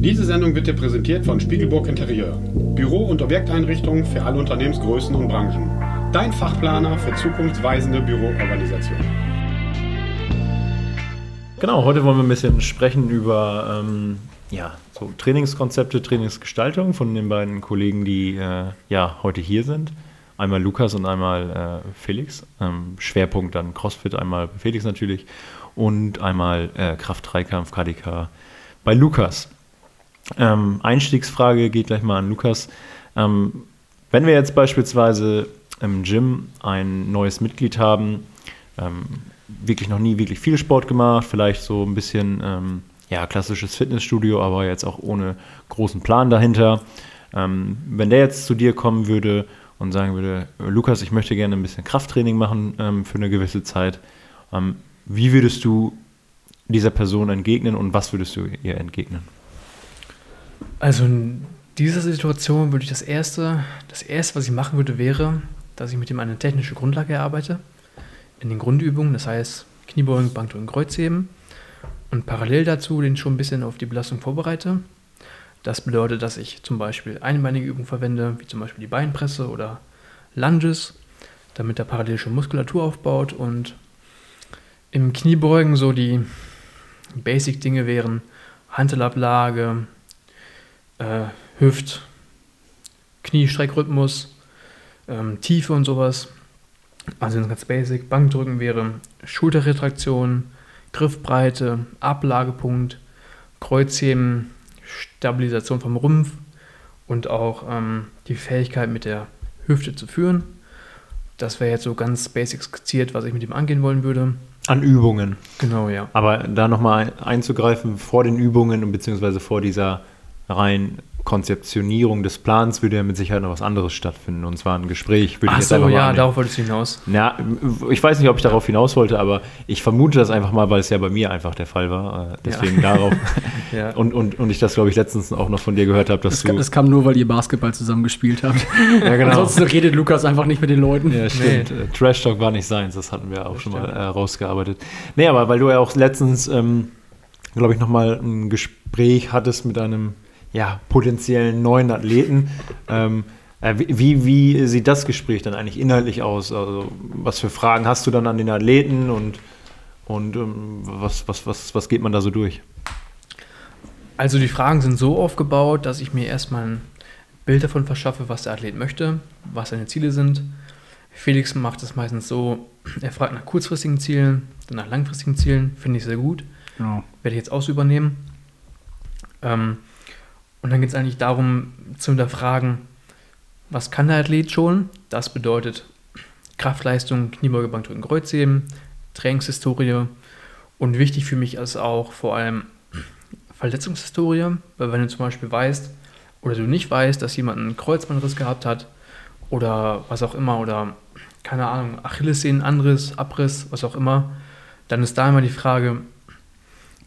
Diese Sendung wird dir präsentiert von Spiegelburg Interieur. Büro- und Objekteinrichtungen für alle Unternehmensgrößen und Branchen. Dein Fachplaner für zukunftsweisende Büroorganisation. Genau, heute wollen wir ein bisschen sprechen über ähm, ja, so Trainingskonzepte, Trainingsgestaltung von den beiden Kollegen, die äh, ja heute hier sind. Einmal Lukas und einmal äh, Felix. Ähm, Schwerpunkt dann CrossFit, einmal Felix natürlich und einmal äh, Kraft-Dreikampf, KDK bei Lukas. Ähm, Einstiegsfrage geht gleich mal an Lukas. Ähm, wenn wir jetzt beispielsweise im Gym ein neues Mitglied haben, ähm, wirklich noch nie wirklich viel Sport gemacht, vielleicht so ein bisschen ähm, ja, klassisches Fitnessstudio, aber jetzt auch ohne großen Plan dahinter. Ähm, wenn der jetzt zu dir kommen würde und sagen würde, Lukas, ich möchte gerne ein bisschen Krafttraining machen ähm, für eine gewisse Zeit, wie würdest du dieser Person entgegnen und was würdest du ihr entgegnen? Also in dieser Situation würde ich das erste, das erste, was ich machen würde, wäre, dass ich mit ihm eine technische Grundlage erarbeite. In den Grundübungen, das heißt Kniebeugen, Bankdrücken, Kreuzheben. Und parallel dazu den schon ein bisschen auf die Belastung vorbereite. Das bedeutet, dass ich zum Beispiel einbeinige Übungen verwende, wie zum Beispiel die Beinpresse oder Lunges, damit er parallel schon Muskulatur aufbaut. Und im Kniebeugen so die Basic-Dinge wären Handelablage, äh, Hüft, Kniestreckrhythmus, ähm, Tiefe und sowas. Also ganz basic. Bankdrücken wäre Schulterretraktion, Griffbreite, Ablagepunkt, Kreuzheben, Stabilisation vom Rumpf und auch ähm, die Fähigkeit mit der Hüfte zu führen. Das wäre jetzt so ganz basic skizziert, was ich mit ihm angehen wollen würde. An Übungen. Genau, ja. Aber da nochmal einzugreifen vor den Übungen und beziehungsweise vor dieser rein Konzeptionierung des Plans würde ja mit Sicherheit noch was anderes stattfinden. Und zwar ein Gespräch. Würde Ach ich jetzt so, ja, annehmen. darauf wolltest du hinaus. Ja, ich weiß nicht, ob ich darauf hinaus wollte, aber ich vermute das einfach mal, weil es ja bei mir einfach der Fall war. Äh, deswegen ja. darauf. ja. und, und, und ich das, glaube ich, letztens auch noch von dir gehört habe, dass das du. das kam nur, weil ihr Basketball zusammen gespielt habt. ja, genau. Ansonsten redet Lukas einfach nicht mit den Leuten. Ja, stimmt. Nee. Äh, Trash Talk war nicht seins, das hatten wir auch das schon stimmt. mal äh, rausgearbeitet. Nee, aber weil du ja auch letztens, ähm, glaube ich, nochmal ein Gespräch hattest mit einem ja, potenziellen neuen Athleten. Ähm, äh, wie, wie sieht das Gespräch dann eigentlich inhaltlich aus? Also, was für Fragen hast du dann an den Athleten und, und ähm, was, was, was, was geht man da so durch? Also die Fragen sind so aufgebaut, dass ich mir erstmal ein Bild davon verschaffe, was der Athlet möchte, was seine Ziele sind. Felix macht es meistens so, er fragt nach kurzfristigen Zielen, dann nach langfristigen Zielen, finde ich sehr gut. Ja. Werde ich jetzt auch so übernehmen. Ähm, und dann geht es eigentlich darum zu hinterfragen, was kann der Athlet schon? Das bedeutet Kraftleistung, Kniebeuge, Bankdrücken, Kreuzheben, Trainingshistorie und wichtig für mich ist auch vor allem Verletzungshistorie, weil wenn du zum Beispiel weißt oder du nicht weißt, dass jemand einen Kreuzbandriss gehabt hat oder was auch immer oder keine Ahnung, Achillessehnenanriss, Abriss, was auch immer, dann ist da immer die Frage,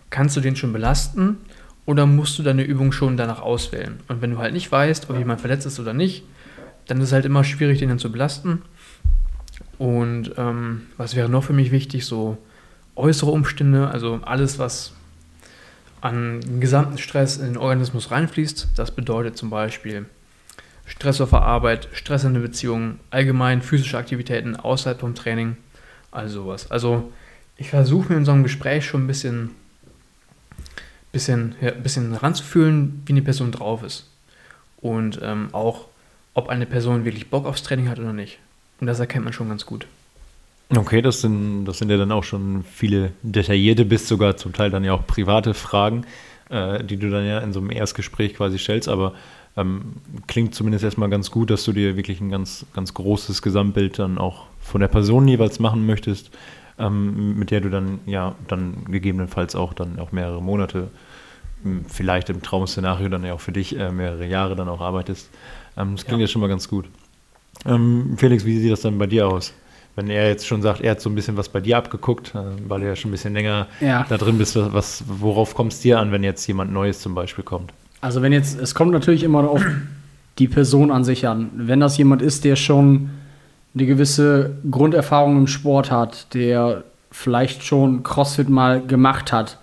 kannst du den schon belasten oder musst du deine Übung schon danach auswählen? Und wenn du halt nicht weißt, ob jemand verletzt ist oder nicht, dann ist es halt immer schwierig, den dann zu belasten. Und ähm, was wäre noch für mich wichtig? So äußere Umstände, also alles, was an gesamten Stress in den Organismus reinfließt. Das bedeutet zum Beispiel Stress auf der Arbeit, Stress in der Beziehung, allgemein physische Aktivitäten außerhalb vom Training, also sowas. Also ich versuche mir in so einem Gespräch schon ein bisschen bisschen, ja, bisschen ranzufühlen, wie eine Person drauf ist. Und ähm, auch, ob eine Person wirklich Bock aufs Training hat oder nicht. Und das erkennt man schon ganz gut. Okay, das sind, das sind ja dann auch schon viele detaillierte, bis sogar zum Teil dann ja auch private Fragen, äh, die du dann ja in so einem Erstgespräch quasi stellst. Aber ähm, klingt zumindest erstmal ganz gut, dass du dir wirklich ein ganz, ganz großes Gesamtbild dann auch von der Person jeweils machen möchtest ähm, mit der du dann ja dann gegebenenfalls auch dann auch mehrere Monate m, vielleicht im Traum-Szenario dann ja auch für dich äh, mehrere Jahre dann auch arbeitest. Ähm, das klingt ja. schon mal ganz gut. Ähm, Felix, wie sieht das dann bei dir aus? Wenn er jetzt schon sagt, er hat so ein bisschen was bei dir abgeguckt, äh, weil du ja schon ein bisschen länger Ja. da drin bist, was, worauf kommt es dir an, wenn jetzt jemand Neues zum Beispiel kommt? Also wenn jetzt, es kommt natürlich immer auf die Person an sich an. Wenn das jemand ist, der schon eine gewisse Grunderfahrung im Sport hat, der vielleicht schon CrossFit mal gemacht hat,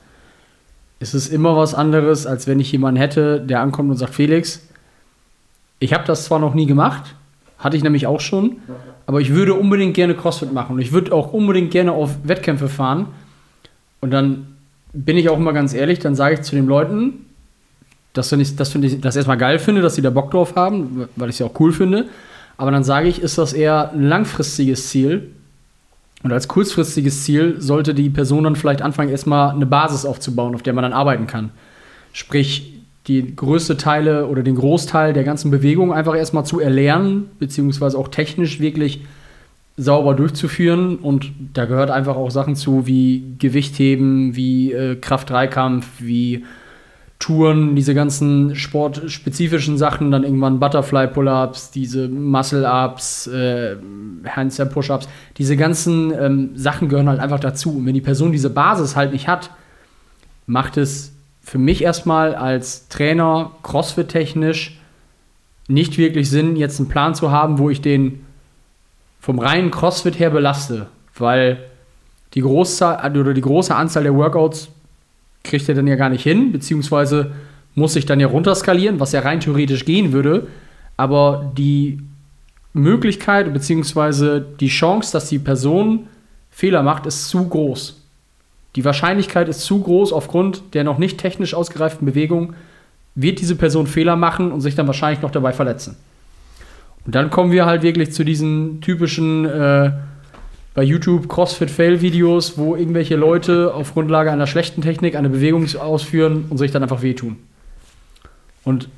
ist es immer was anderes, als wenn ich jemanden hätte, der ankommt und sagt, Felix, ich habe das zwar noch nie gemacht, hatte ich nämlich auch schon, aber ich würde unbedingt gerne CrossFit machen und ich würde auch unbedingt gerne auf Wettkämpfe fahren. Und dann bin ich auch immer ganz ehrlich, dann sage ich zu den Leuten, dass ich das, finde ich, das erstmal geil finde, dass sie da Bock drauf haben, weil ich es ja auch cool finde. Aber dann sage ich, ist das eher ein langfristiges Ziel. Und als kurzfristiges Ziel sollte die Person dann vielleicht anfangen, erstmal eine Basis aufzubauen, auf der man dann arbeiten kann. Sprich, die größte Teile oder den Großteil der ganzen Bewegung einfach erstmal zu erlernen, beziehungsweise auch technisch wirklich sauber durchzuführen. Und da gehört einfach auch Sachen zu wie Gewichtheben, wie äh, Kraft-3-Kampf, wie Touren, diese ganzen sportspezifischen Sachen, dann irgendwann Butterfly-Pull-Ups, diese Muscle-Ups, äh, Handstand-Push-Ups, diese ganzen ähm, Sachen gehören halt einfach dazu. Und wenn die Person diese Basis halt nicht hat, macht es für mich erstmal als Trainer CrossFit-technisch nicht wirklich Sinn, jetzt einen Plan zu haben, wo ich den vom reinen CrossFit her belaste, weil die Großzahl oder die große Anzahl der Workouts kriegt er dann ja gar nicht hin, beziehungsweise muss sich dann ja runterskalieren, was ja rein theoretisch gehen würde. Aber die Möglichkeit beziehungsweise die Chance, dass die Person Fehler macht, ist zu groß. Die Wahrscheinlichkeit ist zu groß aufgrund der noch nicht technisch ausgereiften Bewegung, wird diese Person Fehler machen und sich dann wahrscheinlich noch dabei verletzen. Und dann kommen wir halt wirklich zu diesen typischen äh, bei YouTube CrossFit-Fail-Videos, wo irgendwelche Leute auf Grundlage einer schlechten Technik eine Bewegung ausführen und sich dann einfach wehtun. Und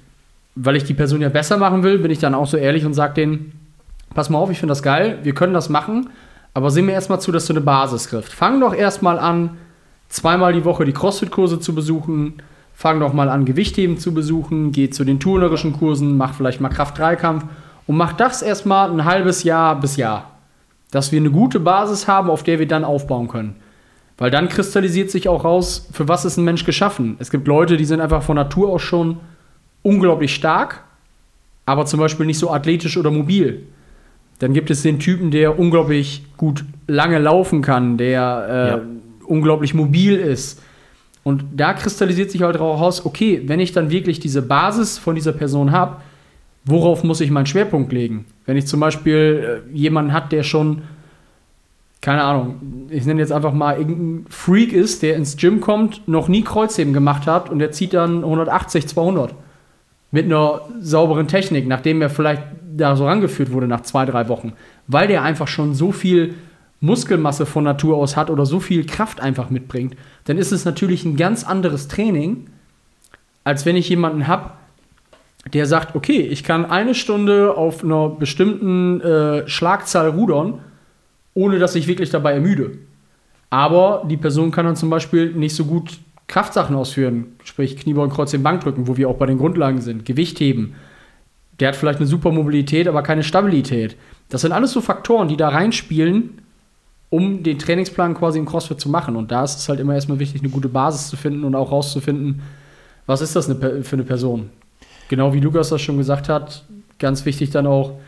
weil ich die Person ja besser machen will, bin ich dann auch so ehrlich und sage denen, pass mal auf, ich finde das geil, wir können das machen, aber seh mir erstmal zu, dass du eine Basis kriegst. Fang doch erstmal an, zweimal die Woche die CrossFit-Kurse zu besuchen, fang doch mal an, Gewichtheben zu besuchen, geh zu den turnerischen Kursen, mach vielleicht mal Kraft-3-Kampf und mach das erstmal ein halbes Jahr bis Jahr. Dass wir eine gute Basis haben, auf der wir dann aufbauen können. Weil dann kristallisiert sich auch raus, für was ist ein Mensch geschaffen. Es gibt Leute, die sind einfach von Natur aus schon unglaublich stark, aber zum Beispiel nicht so athletisch oder mobil. Dann gibt es den Typen, der unglaublich gut lange laufen kann, der äh, Ja. unglaublich mobil ist. Und da kristallisiert sich halt auch raus, okay, wenn ich dann wirklich diese Basis von dieser Person habe, worauf muss ich meinen Schwerpunkt legen? Wenn ich zum Beispiel äh, jemanden hat, der schon, keine Ahnung, ich nenne jetzt einfach mal irgendein Freak ist, der ins Gym kommt, noch nie Kreuzheben gemacht hat und der zieht dann 180, 200 mit einer sauberen Technik, nachdem er vielleicht da so rangeführt wurde nach zwei, drei Wochen, weil der einfach schon so viel Muskelmasse von Natur aus hat oder so viel Kraft einfach mitbringt, dann ist es natürlich ein ganz anderes Training, als wenn ich jemanden habe, der sagt, okay, ich kann eine Stunde auf einer bestimmten äh, Schlagzahl rudern, ohne dass ich wirklich dabei ermüde. Aber die Person kann dann zum Beispiel nicht so gut Kraftsachen ausführen, sprich Kniebeugen, Kreuzheben, Bankdrücken, wo wir auch bei den Grundlagen sind, Gewichtheben. Der hat vielleicht eine super Mobilität, aber keine Stabilität. Das sind alles so Faktoren, die da reinspielen, um den Trainingsplan quasi im CrossFit zu machen. Und da ist es halt immer erstmal wichtig, eine gute Basis zu finden und auch rauszufinden, was ist das Per- für eine Person. Genau wie Lukas das schon gesagt hat, ganz wichtig dann auch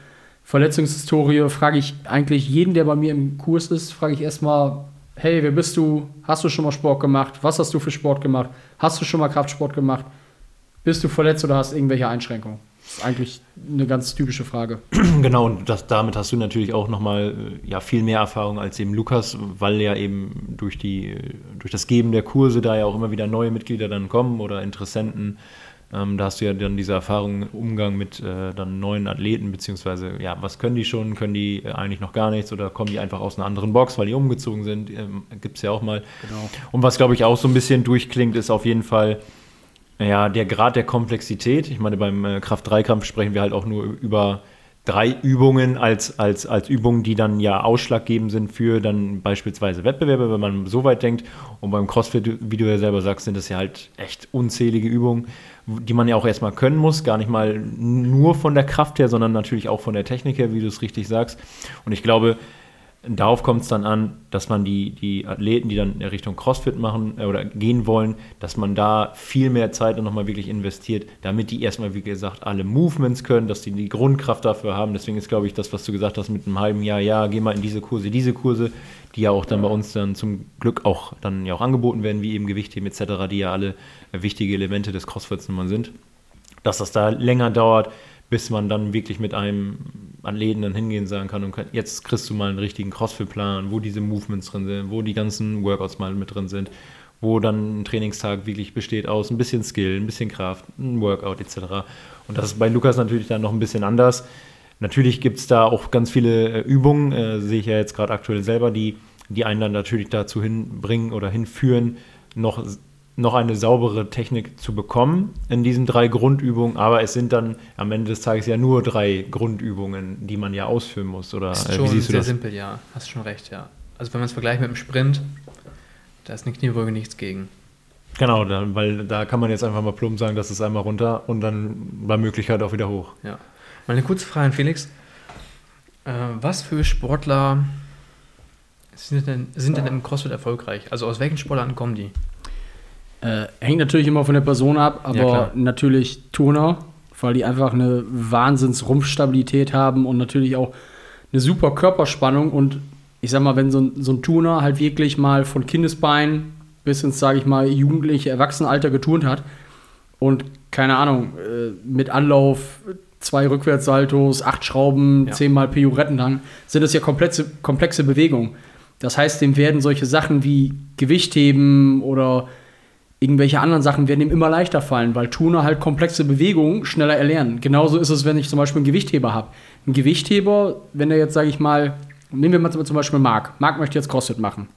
Verletzungshistorie, frage ich eigentlich jeden, der bei mir im Kurs ist, frage ich erstmal, hey, wer bist du? Hast du schon mal Sport gemacht? Was hast du für Sport gemacht? Hast du schon mal Kraftsport gemacht? Bist du verletzt oder hast irgendwelche Einschränkungen? Das ist eigentlich eine ganz typische Frage. Genau, und das, damit hast du natürlich auch nochmal äh, ja, viel mehr Erfahrung als eben Lukas, weil ja eben durch, die, äh, durch das Geben der Kurse da ja auch immer wieder neue Mitglieder dann kommen oder Interessenten. Ähm, da hast du ja dann diese Erfahrung Umgang mit äh, dann neuen Athleten, beziehungsweise, ja, was können die schon? Können die äh, eigentlich noch gar nichts oder kommen die einfach aus einer anderen Box, weil die umgezogen sind? Ähm, Gibt es ja auch mal. Genau. Und was, glaube ich, auch so ein bisschen durchklingt, ist auf jeden Fall ja, der Grad der Komplexität. Ich meine, beim äh, Kraft-3-Kampf sprechen wir halt auch nur über drei Übungen als, als, als Übungen, die dann ja ausschlaggebend sind für dann beispielsweise Wettbewerbe, wenn man so weit denkt. Und beim CrossFit, wie du ja selber sagst, sind das ja halt echt unzählige Übungen, die man ja auch erstmal können muss. Gar nicht mal nur von der Kraft her, sondern natürlich auch von der Technik her, wie du es richtig sagst. Und ich glaube, Darauf kommt es dann an, dass man die, die Athleten, die dann in Richtung CrossFit machen äh, oder gehen wollen, dass man da viel mehr Zeit dann nochmal wirklich investiert, damit die erstmal, wie gesagt, alle Movements können, dass die die Grundkraft dafür haben. Deswegen ist, glaube ich, das, was du gesagt hast mit einem halben Jahr, ja, geh mal in diese Kurse, diese Kurse, die ja auch dann bei uns dann zum Glück auch dann ja auch angeboten werden, wie eben Gewichtheben etc., die ja alle wichtige Elemente des CrossFits nun mal sind. Dass das da länger dauert, bis man dann wirklich mit einem Athleten dann hingehen sagen kann und kann, jetzt kriegst du mal einen richtigen Crossfit-Plan, wo diese Movements drin sind, wo die ganzen Workouts mal mit drin sind, wo dann ein Trainingstag wirklich besteht aus ein bisschen Skill, ein bisschen Kraft, ein Workout etc. Und das ist bei Lukas natürlich dann noch ein bisschen anders. Natürlich gibt es da auch ganz viele äh, Übungen, äh, sehe ich ja jetzt gerade aktuell selber, die, die einen dann natürlich dazu hinbringen oder hinführen, noch noch eine saubere Technik zu bekommen in diesen drei Grundübungen, aber es sind dann am Ende des Tages ja nur drei Grundübungen, die man ja ausführen muss. Oder ist schon wie siehst du sehr das? simpel, ja. Hast schon recht, ja. Also wenn man es vergleicht mit dem Sprint, da ist eine Kniebeuge nichts gegen. Genau, da, weil da kann man jetzt einfach mal plump sagen, das ist einmal runter und dann bei Möglichkeit auch wieder hoch. Ja. Mal eine kurze Frage an Felix. Äh, was für Sportler sind denn, sind denn im CrossFit erfolgreich? Also aus welchen Sportarten kommen die? Äh, hängt natürlich immer von der Person ab, aber ja, natürlich Turner, weil die einfach eine Wahnsinns-Rumpfstabilität haben und natürlich auch eine super Körperspannung. Und ich sag mal, wenn so ein, so ein Turner halt wirklich mal von Kindesbein bis ins, sage ich mal, jugendliche Erwachsenenalter geturnt hat und keine Ahnung, äh, mit Anlauf zwei Rückwärtssaltos, acht Schrauben, ja. zehnmal Pioretten dann, sind das ja komplexe, komplexe Bewegungen. Das heißt, dem werden solche Sachen wie Gewichtheben oder irgendwelche anderen Sachen werden ihm immer leichter fallen, weil Tuner halt komplexe Bewegungen schneller erlernen. Genauso ist es, wenn ich zum Beispiel einen Gewichtheber habe. Ein Gewichtheber, wenn er jetzt, sage ich mal, nehmen wir mal zum Beispiel Marc. Marc möchte jetzt CrossFit machen.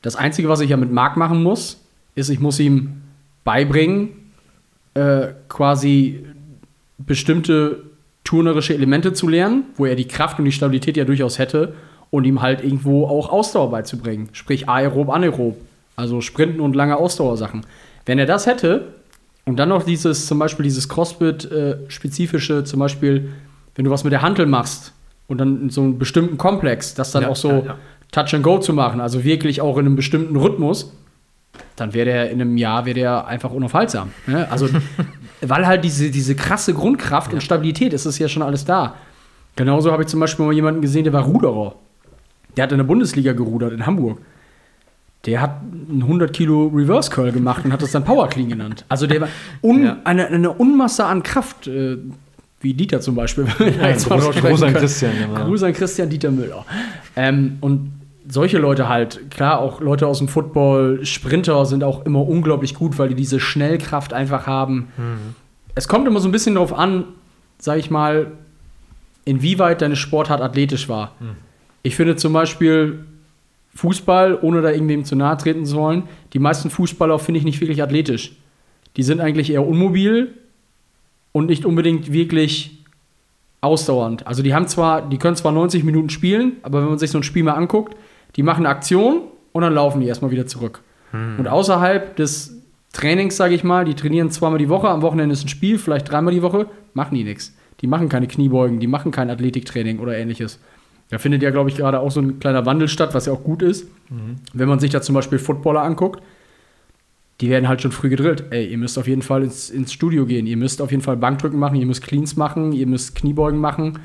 Das Einzige, was ich ja mit Marc machen muss, ist, ich muss ihm beibringen, äh, quasi bestimmte turnerische Elemente zu lernen, wo er die Kraft und die Stabilität ja durchaus hätte und ihm halt irgendwo auch Ausdauer beizubringen. Sprich aerob, anaerob. Also Sprinten und lange Ausdauersachen. Wenn er das hätte und dann noch dieses, zum Beispiel dieses Crossfit-spezifische, äh, zum Beispiel, wenn du was mit der Hantel machst und dann in so einem bestimmten Komplex, das dann ja, auch so ja, ja. Touch and Go zu machen, also wirklich auch in einem bestimmten Rhythmus, dann wäre der in einem Jahr wäre der einfach unaufhaltsam. Ne? Also, weil halt diese, diese krasse Grundkraft und Stabilität ist es ja schon alles da. Genauso habe ich zum Beispiel mal jemanden gesehen, der war Ruderer. Der hat in der Bundesliga gerudert in Hamburg der hat einen 100 Kilo Reverse Curl gemacht und hat das dann Power Clean genannt. Also der war un, ja. eine, eine, Unmasse an Kraft, äh, wie Dieter zum Beispiel. Ja, Gruß an Christian. Genau. Gruß an Christian Dieter Müller. Ähm, und solche Leute halt, klar, auch Leute aus dem Football, Sprinter sind auch immer unglaublich gut, weil die diese Schnellkraft einfach haben. Mhm. Es kommt immer so ein bisschen darauf an, sag ich mal, inwieweit deine Sportart athletisch war. Mhm. Ich finde zum Beispiel, Fußball, ohne da irgendwem zu nahe treten zu wollen, die meisten Fußballer finde ich nicht wirklich athletisch. Die sind eigentlich eher unmobil und nicht unbedingt wirklich ausdauernd. Also die haben zwar, die können zwar 90 Minuten spielen, aber wenn man sich so ein Spiel mal anguckt, die machen eine Aktion und dann laufen die erstmal wieder zurück. Hm. Und außerhalb des Trainings, sage ich mal, die trainieren zweimal die Woche, am Wochenende ist ein Spiel, vielleicht dreimal die Woche, machen die nichts. Die machen keine Kniebeugen, die machen kein Athletiktraining oder ähnliches. Da findet ja, glaube ich, gerade auch so ein kleiner Wandel statt, was ja auch gut ist. Mhm. Wenn man sich da zum Beispiel Footballer anguckt, die werden halt schon früh gedrillt. Ey, ihr müsst auf jeden Fall ins, ins Studio gehen, ihr müsst auf jeden Fall Bankdrücken machen, ihr müsst Cleans machen, ihr müsst Kniebeugen machen.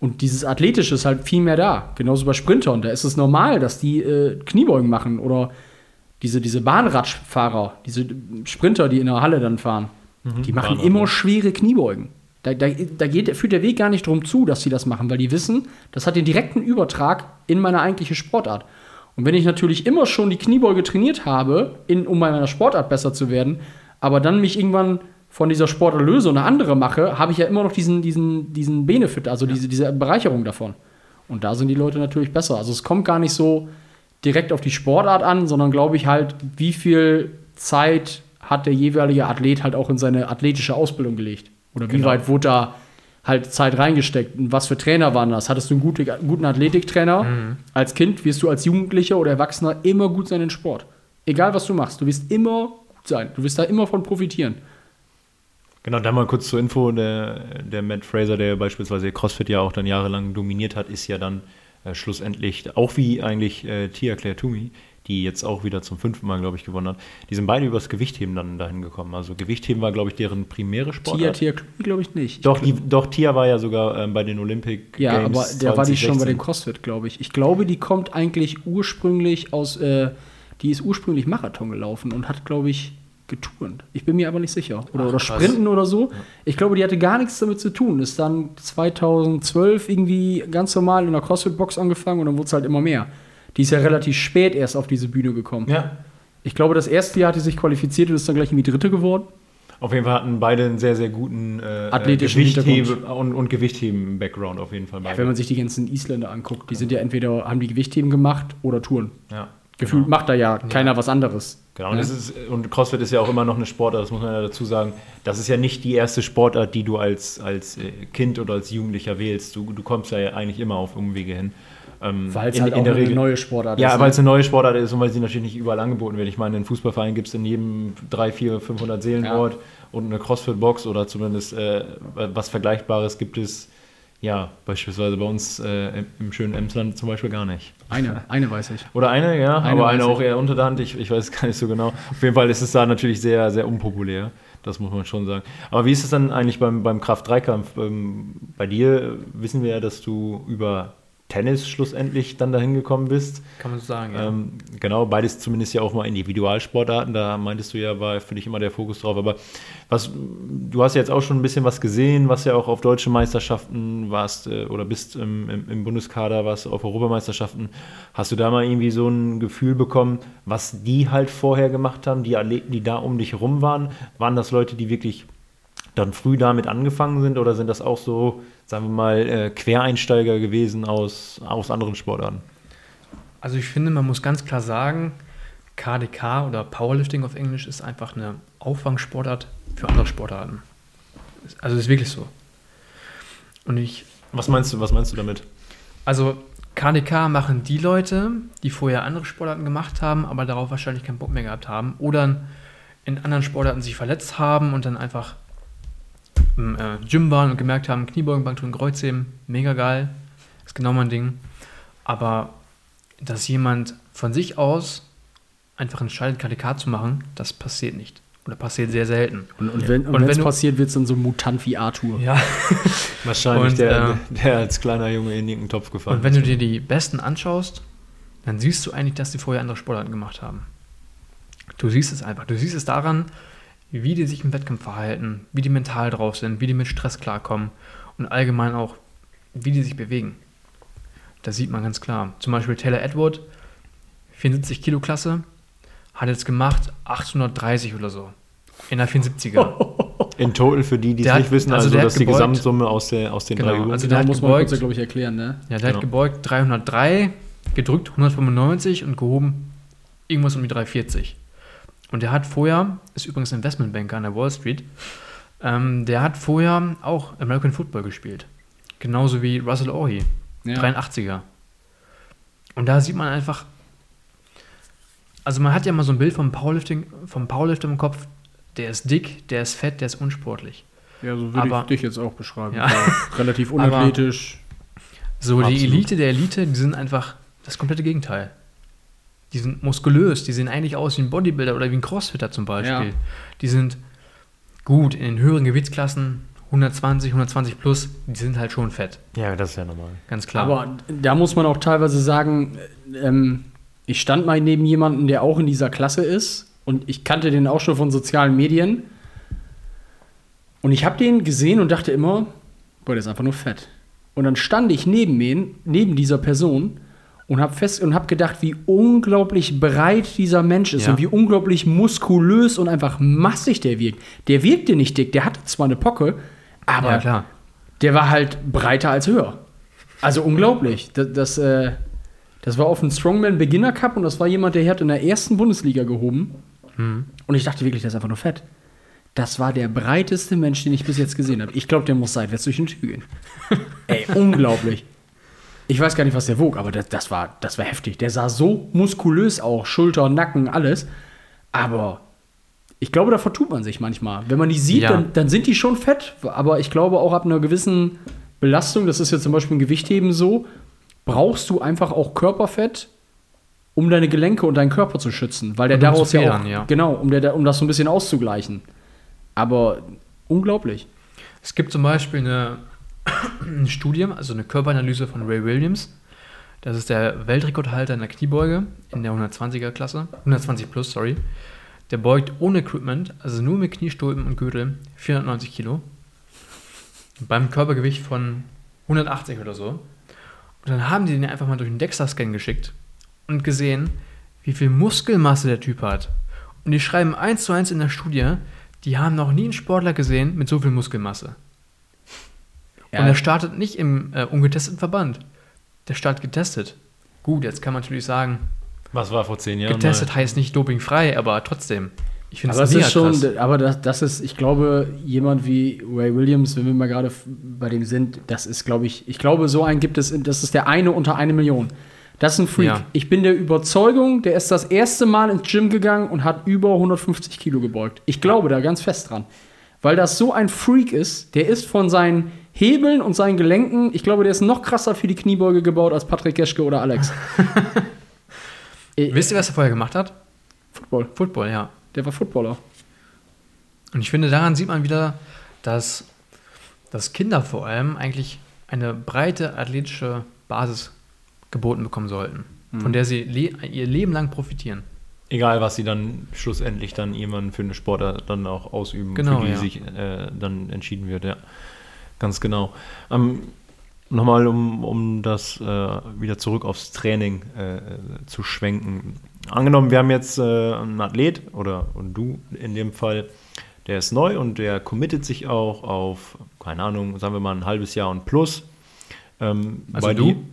Und dieses Athletische ist halt viel mehr da. Genauso bei Sprintern. Da ist es normal, dass die äh, Kniebeugen machen oder diese, diese Bahnradfahrer, diese Sprinter, die in der Halle dann fahren. Mhm, die machen immer schwere Kniebeugen. Da, da, da geht, führt der Weg gar nicht darum zu, dass sie das machen, weil die wissen, das hat den direkten Übertrag in meine eigentliche Sportart. Und wenn ich natürlich immer schon die Kniebeuge trainiert habe, in, um bei meiner Sportart besser zu werden, aber dann mich irgendwann von dieser Sportart löse und eine andere mache, habe ich ja immer noch diesen, diesen, diesen Benefit, also ja. diese, diese Bereicherung davon. Und da sind die Leute natürlich besser. Also es kommt gar nicht so direkt auf die Sportart an, sondern glaube ich halt, wie viel Zeit hat der jeweilige Athlet halt auch in seine athletische Ausbildung gelegt. Oder wie genau. weit wurde da, halt Zeit reingesteckt. Und was für Trainer waren das? Hattest du einen gute, guten Athletiktrainer? Als Kind wirst du als Jugendlicher oder Erwachsener immer gut sein in Sport. Egal was du machst, du wirst immer gut sein. Du wirst da immer von profitieren. Genau, da mal kurz zur Info, der, der Matt Fraser, der beispielsweise CrossFit ja auch dann jahrelang dominiert hat, ist ja dann äh, schlussendlich, auch wie eigentlich äh, Tia Claire Toomey, die jetzt auch wieder zum fünften Mal, glaube ich, gewonnen hat, die sind beide übers Gewichtheben dann dahin gekommen. Also Gewichtheben war, glaube ich, deren primäre Tia, Sportart. Tia, glaube ich nicht. Doch, die, doch, Tia war ja sogar ähm, bei den Olympic Ja, Games aber der war die schon bei 2016. dem CrossFit, glaube ich. Ich glaube, die kommt eigentlich ursprünglich aus, äh, die ist ursprünglich Marathon gelaufen und hat, glaube ich, geturnt. Ich bin mir aber nicht sicher. Oder, Ach, oder krass. Sprinten oder so. Ich glaube, die hatte gar nichts damit zu tun. Ist dann 2012 irgendwie ganz normal in der CrossFit-Box angefangen und dann wurde es halt immer mehr. Die ist ja relativ spät erst auf diese Bühne gekommen. Ja, Ich glaube, das erste Jahr hat sie sich qualifiziert und ist dann gleich irgendwie Dritte geworden. Auf jeden Fall hatten beide einen sehr, sehr guten äh, Athletischen Gewichtheben und, und Gewichtheben-Background auf jeden Fall. Beide. Wenn man sich die ganzen Isländer anguckt, die sind ja entweder, haben die Gewichtheben gemacht oder Touren. ja, Gefühlt genau. macht da ja keiner was anderes. Genau, und, Ja. ist, und CrossFit ist ja auch immer noch eine Sportart, das muss man ja dazu sagen. Das ist ja nicht die erste Sportart, die du als, als äh, Kind oder als Jugendlicher wählst. Du, du kommst ja eigentlich immer auf Umwege hin. Ähm, Weil es halt in auch der eine Regel- neue Sportart Ja, ist. weil ne? es eine neue Sportart ist und weil sie natürlich nicht überall angeboten wird. Ich meine, in Fußballvereinen gibt es in jedem 3, 4, 500 Seelenort und eine CrossFit-Box oder zumindest äh, was Vergleichbares gibt es, ja, beispielsweise bei uns äh, im- schönen Emsland zum Beispiel gar nicht. Eine, eine weiß ich. Oder eine, ja, Eine aber eine auch ich. eher unter der Hand. Ich, ich weiß gar nicht so genau. Auf jeden Fall ist es da natürlich sehr, sehr unpopulär. Das muss man schon sagen. Aber wie ist es dann eigentlich beim, beim Kraft-3-Kampf? Ähm, bei dir wissen wir ja, dass du über Tennis schlussendlich dann dahin gekommen bist. Kann man so sagen, ja. Ähm, genau, beides zumindest ja auch mal Individualsportarten, da meintest du ja, war für dich immer der Fokus drauf. Aber was, du hast jetzt auch schon ein bisschen was gesehen, was ja auch auf deutschen Meisterschaften warst äh, oder bist im, im, im Bundeskader, warst auf Europameisterschaften. Hast du da mal irgendwie so ein Gefühl bekommen, was die halt vorher gemacht haben, die Athleten, die da um dich herum waren? Waren das Leute, die wirklich dann früh damit angefangen sind oder sind das auch so, sagen wir mal, äh, Quereinsteiger gewesen aus, aus anderen Sportarten? Also ich finde, man muss ganz klar sagen, KDK oder Powerlifting auf Englisch ist einfach eine Auffangsportart für andere Sportarten. Also das ist wirklich so. Und ich, Was meinst du, was meinst du damit? also KDK machen die Leute, die vorher andere Sportarten gemacht haben, aber darauf wahrscheinlich keinen Bock mehr gehabt haben oder in anderen Sportarten sich verletzt haben und dann einfach im äh, Gym waren und gemerkt haben, Kniebeugen, Bankdrücken, Kreuzheben, mega geil, ist genau mein Ding. Aber dass jemand von sich aus einfach entscheidet, KDK zu machen, das passiert nicht. Oder passiert sehr selten. Und, und wenn Und es du- passiert, wird es dann so ein Mutant wie Arthur. Ja. Wahrscheinlich Und, der, äh, der als kleiner Junge in irgendeinen Topf gefallen Und wenn du ist. dir die Besten anschaust, dann siehst du eigentlich, dass die vorher andere Sportarten gemacht haben. Du siehst es einfach. Du siehst es daran, wie die sich im Wettkampf verhalten, wie die mental drauf sind, wie die mit Stress klarkommen und allgemein auch, wie die sich bewegen. Das sieht man ganz klar. Zum Beispiel Taylor Edward, 74 Kilo Klasse, hat jetzt gemacht 830 oder so. In der 74er. In total für die, die es nicht wissen, also also, der hat das ist die. Gesamtsumme aus, der, aus den Genau, drei Übungen. also Da der hat muss man kurz, gebeugt. glaube ich, erklären, ne? Ja, der Genau. hat gebeugt 303, gedrückt 195 und gehoben irgendwas um die 340. Und der hat vorher, ist übrigens Investmentbanker an der Wall Street, ähm, der hat vorher auch American Football gespielt. Genauso wie Russell Orhi, Ja. 83er. Und da sieht man einfach, also man hat ja mal so ein Bild vom Powerlifting, vom Powerlifter im Kopf, der ist dick, der ist fett, der ist unsportlich. Ja, so würde Aber- ich dich jetzt auch beschreiben. Ja. Relativ unathletisch. So, Absolut. die Elite der Elite, die sind einfach das komplette Gegenteil. Die sind muskulös, die sehen eigentlich aus wie ein Bodybuilder oder wie ein Crossfitter zum Beispiel. Ja. Die sind gut in den höheren Gewichtsklassen, 120, 120 plus, die sind halt schon fett, ja, das ist ja normal. ganz klar. Aber da muss man auch teilweise sagen, ähm, ich stand mal neben jemandem, der auch in dieser Klasse ist und ich kannte den auch schon von sozialen Medien. Und ich habe den gesehen und dachte immer, boah, der ist einfach nur fett. Und dann stand ich neben ihn, neben dieser Person und habe fest und habe gedacht, wie unglaublich breit dieser Mensch ist Ja. und wie unglaublich muskulös und einfach massig der wirkt. Der wirkte nicht dick, der hatte zwar eine Pocke, aber ja, der war halt breiter als höher. Also unglaublich. Das, das, äh, das war auf dem Strongman Beginner Cup und das war jemand, der hat in der ersten Bundesliga gehoben. Und ich dachte wirklich, der ist einfach nur fett. das war der breiteste Mensch, den ich bis jetzt gesehen habe. Ich glaube, der muss seitwärts durch den Tür gehen. Ey, unglaublich. Ich weiß gar nicht, was der wog, aber das, das, war, das war heftig. Der sah so muskulös auch, Schulter, Nacken, alles. Aber ich glaube, da vertut man sich manchmal. Wenn man die sieht, Ja. dann, dann sind die schon fett. Aber ich glaube auch ab einer gewissen Belastung, das ist ja zum Beispiel im Gewichtheben so, brauchst du einfach auch Körperfett, um deine Gelenke und deinen Körper zu schützen. Weil der daraus ja auch, ja. genau, um, der, um das so ein bisschen auszugleichen. Aber unglaublich. Es gibt zum Beispiel eine Studie, also eine Körperanalyse von Ray Williams. Das ist der Weltrekordhalter in der Kniebeuge in der 120er Klasse, 120 plus, sorry. Der beugt ohne Equipment, also nur mit Kniestulpen und Gürtel, 490 Kilo. Beim Körpergewicht von 180 oder so. Und dann haben die den einfach mal durch den DEXA-Scan geschickt und gesehen, wie viel Muskelmasse der Typ hat. Und die schreiben eins zu eins in der Studie, die haben noch nie einen Sportler gesehen mit so viel Muskelmasse. Ja. Und er startet nicht im äh, ungetesteten Verband. Der startet getestet. Gut, jetzt kann man natürlich sagen, Was war vor zehn Jahren? getestet mal? heißt nicht dopingfrei, aber trotzdem. Ich finde es ist schon, krass. aber das, das ist, ich glaube, jemand wie Ray Williams, wenn wir mal gerade bei dem sind, das ist, glaube ich, ich glaube, so einen gibt es, das ist der eine unter eine Million. Das ist ein Freak. Ja. Ich bin der Überzeugung, der ist das erste Mal ins Gym gegangen und hat über 150 Kilo gebeugt. Ich glaube da ganz fest dran. Weil das so ein Freak ist, der ist von seinen Hebeln und seinen Gelenken, ich glaube, der ist noch krasser für die Kniebeuge gebaut als Patrick Geschke oder Alex. Wisst ihr, was er vorher gemacht hat? Football. Football, ja. Der war Footballer. Und ich finde, daran sieht man wieder, dass, dass Kinder vor allem eigentlich eine breite athletische Basis geboten bekommen sollten, Mhm. von der sie le ihr Leben lang profitieren. Egal, was sie dann schlussendlich dann irgendwann für eine Sportart dann auch ausüben, Genau, für die ja. sich äh, dann entschieden wird, ja. Ganz genau. Ähm, Nochmal, um, um das äh, wieder zurück aufs Training äh, zu schwenken. Angenommen, wir haben jetzt äh, einen Athlet oder und du in dem Fall, der ist neu und der committet sich auch auf, keine Ahnung, sagen wir mal ein halbes Jahr und plus. Ähm, Also bei du?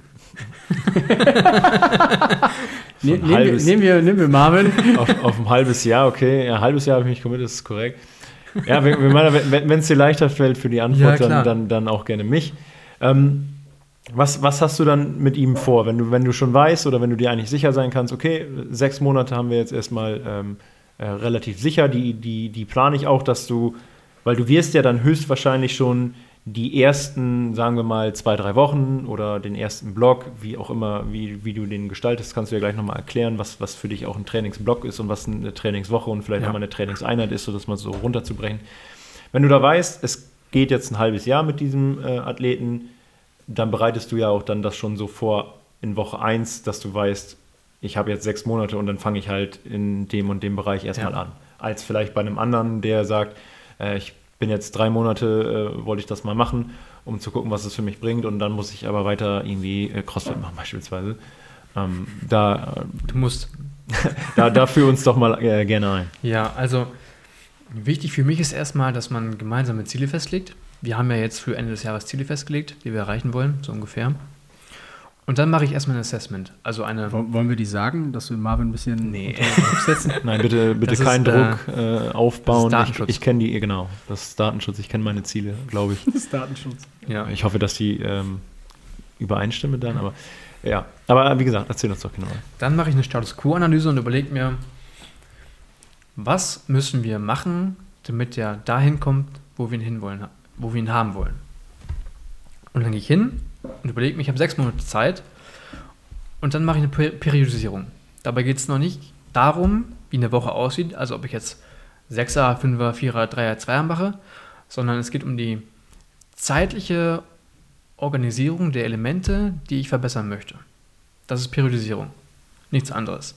Ne, nehmen, wir, nehmen, wir, nehmen wir Marvin. auf, auf ein halbes Jahr, okay. Ja, ein halbes Jahr habe ich mich committed, das ist korrekt. Ja, wenn es dir leichter fällt für die Ja, Antwort, klar. dann, dann, dann auch gerne mich. Ähm, was, was hast du dann mit ihm vor, wenn du, wenn du schon weißt oder wenn du dir eigentlich sicher sein kannst, okay, sechs Monate haben wir jetzt erstmal ähm, äh, relativ sicher, die, die, die plane ich auch, dass du, weil du wirst ja dann höchstwahrscheinlich schon die ersten, sagen wir mal, zwei, drei Wochen oder den ersten Block, wie auch immer, wie, wie du den gestaltest, kannst du ja gleich nochmal erklären, was, was für dich auch ein Trainingsblock ist und was eine Trainingswoche und vielleicht Ja. nochmal eine Trainingseinheit ist, sodass man so runterzubrechen. Wenn du da weißt, es geht jetzt ein halbes Jahr mit diesem äh, Athleten, dann bereitest du ja auch dann das schon so vor in Woche 1, dass du weißt, ich habe jetzt sechs Monate und dann fange ich halt in dem und dem Bereich erstmal Ja. an. Als vielleicht bei einem anderen, der sagt, äh, ich bin jetzt drei Monate, äh, wollte ich das mal machen, um zu gucken, was es für mich bringt und dann muss ich aber weiter irgendwie äh, Crossfit machen beispielsweise. Ähm, da, Du musst äh, da, da führ uns doch mal äh, gerne ein. Ja, also wichtig für mich ist erstmal, dass man gemeinsame Ziele festlegt. Wir haben ja jetzt für Ende des Jahres Ziele festgelegt, die wir erreichen wollen, so ungefähr. Und dann mache ich erstmal ein Assessment. Also eine. Wollen wollen wir die sagen, dass wir Marvin ein bisschen Nee. setzen? Nein, bitte, bitte Das ist, keinen äh, Druck äh, aufbauen. das ist ich Datenschutz. ich kenne die, genau, das ist Datenschutz, ich kenne meine Ziele, glaube ich. Das ist Datenschutz. Ja. Ich hoffe, dass die ähm, übereinstimmen dann, aber ja. Aber wie gesagt, erzähl uns doch genau. Dann mache ich eine Status Quo-Analyse und überlege mir, was müssen wir machen, damit der dahin kommt, wo wir ihn hinwollen, wo wir ihn haben wollen. Und dann gehe ich hin und überlege mir, ich habe sechs Monate Zeit und dann mache ich eine Per- Periodisierung. Dabei geht es noch nicht darum, wie eine Woche aussieht, also ob ich jetzt 6er, 5er, 4er, 3er, 2er mache, sondern es geht um die zeitliche Organisierung der Elemente, die ich verbessern möchte. Das ist Periodisierung. Nichts anderes.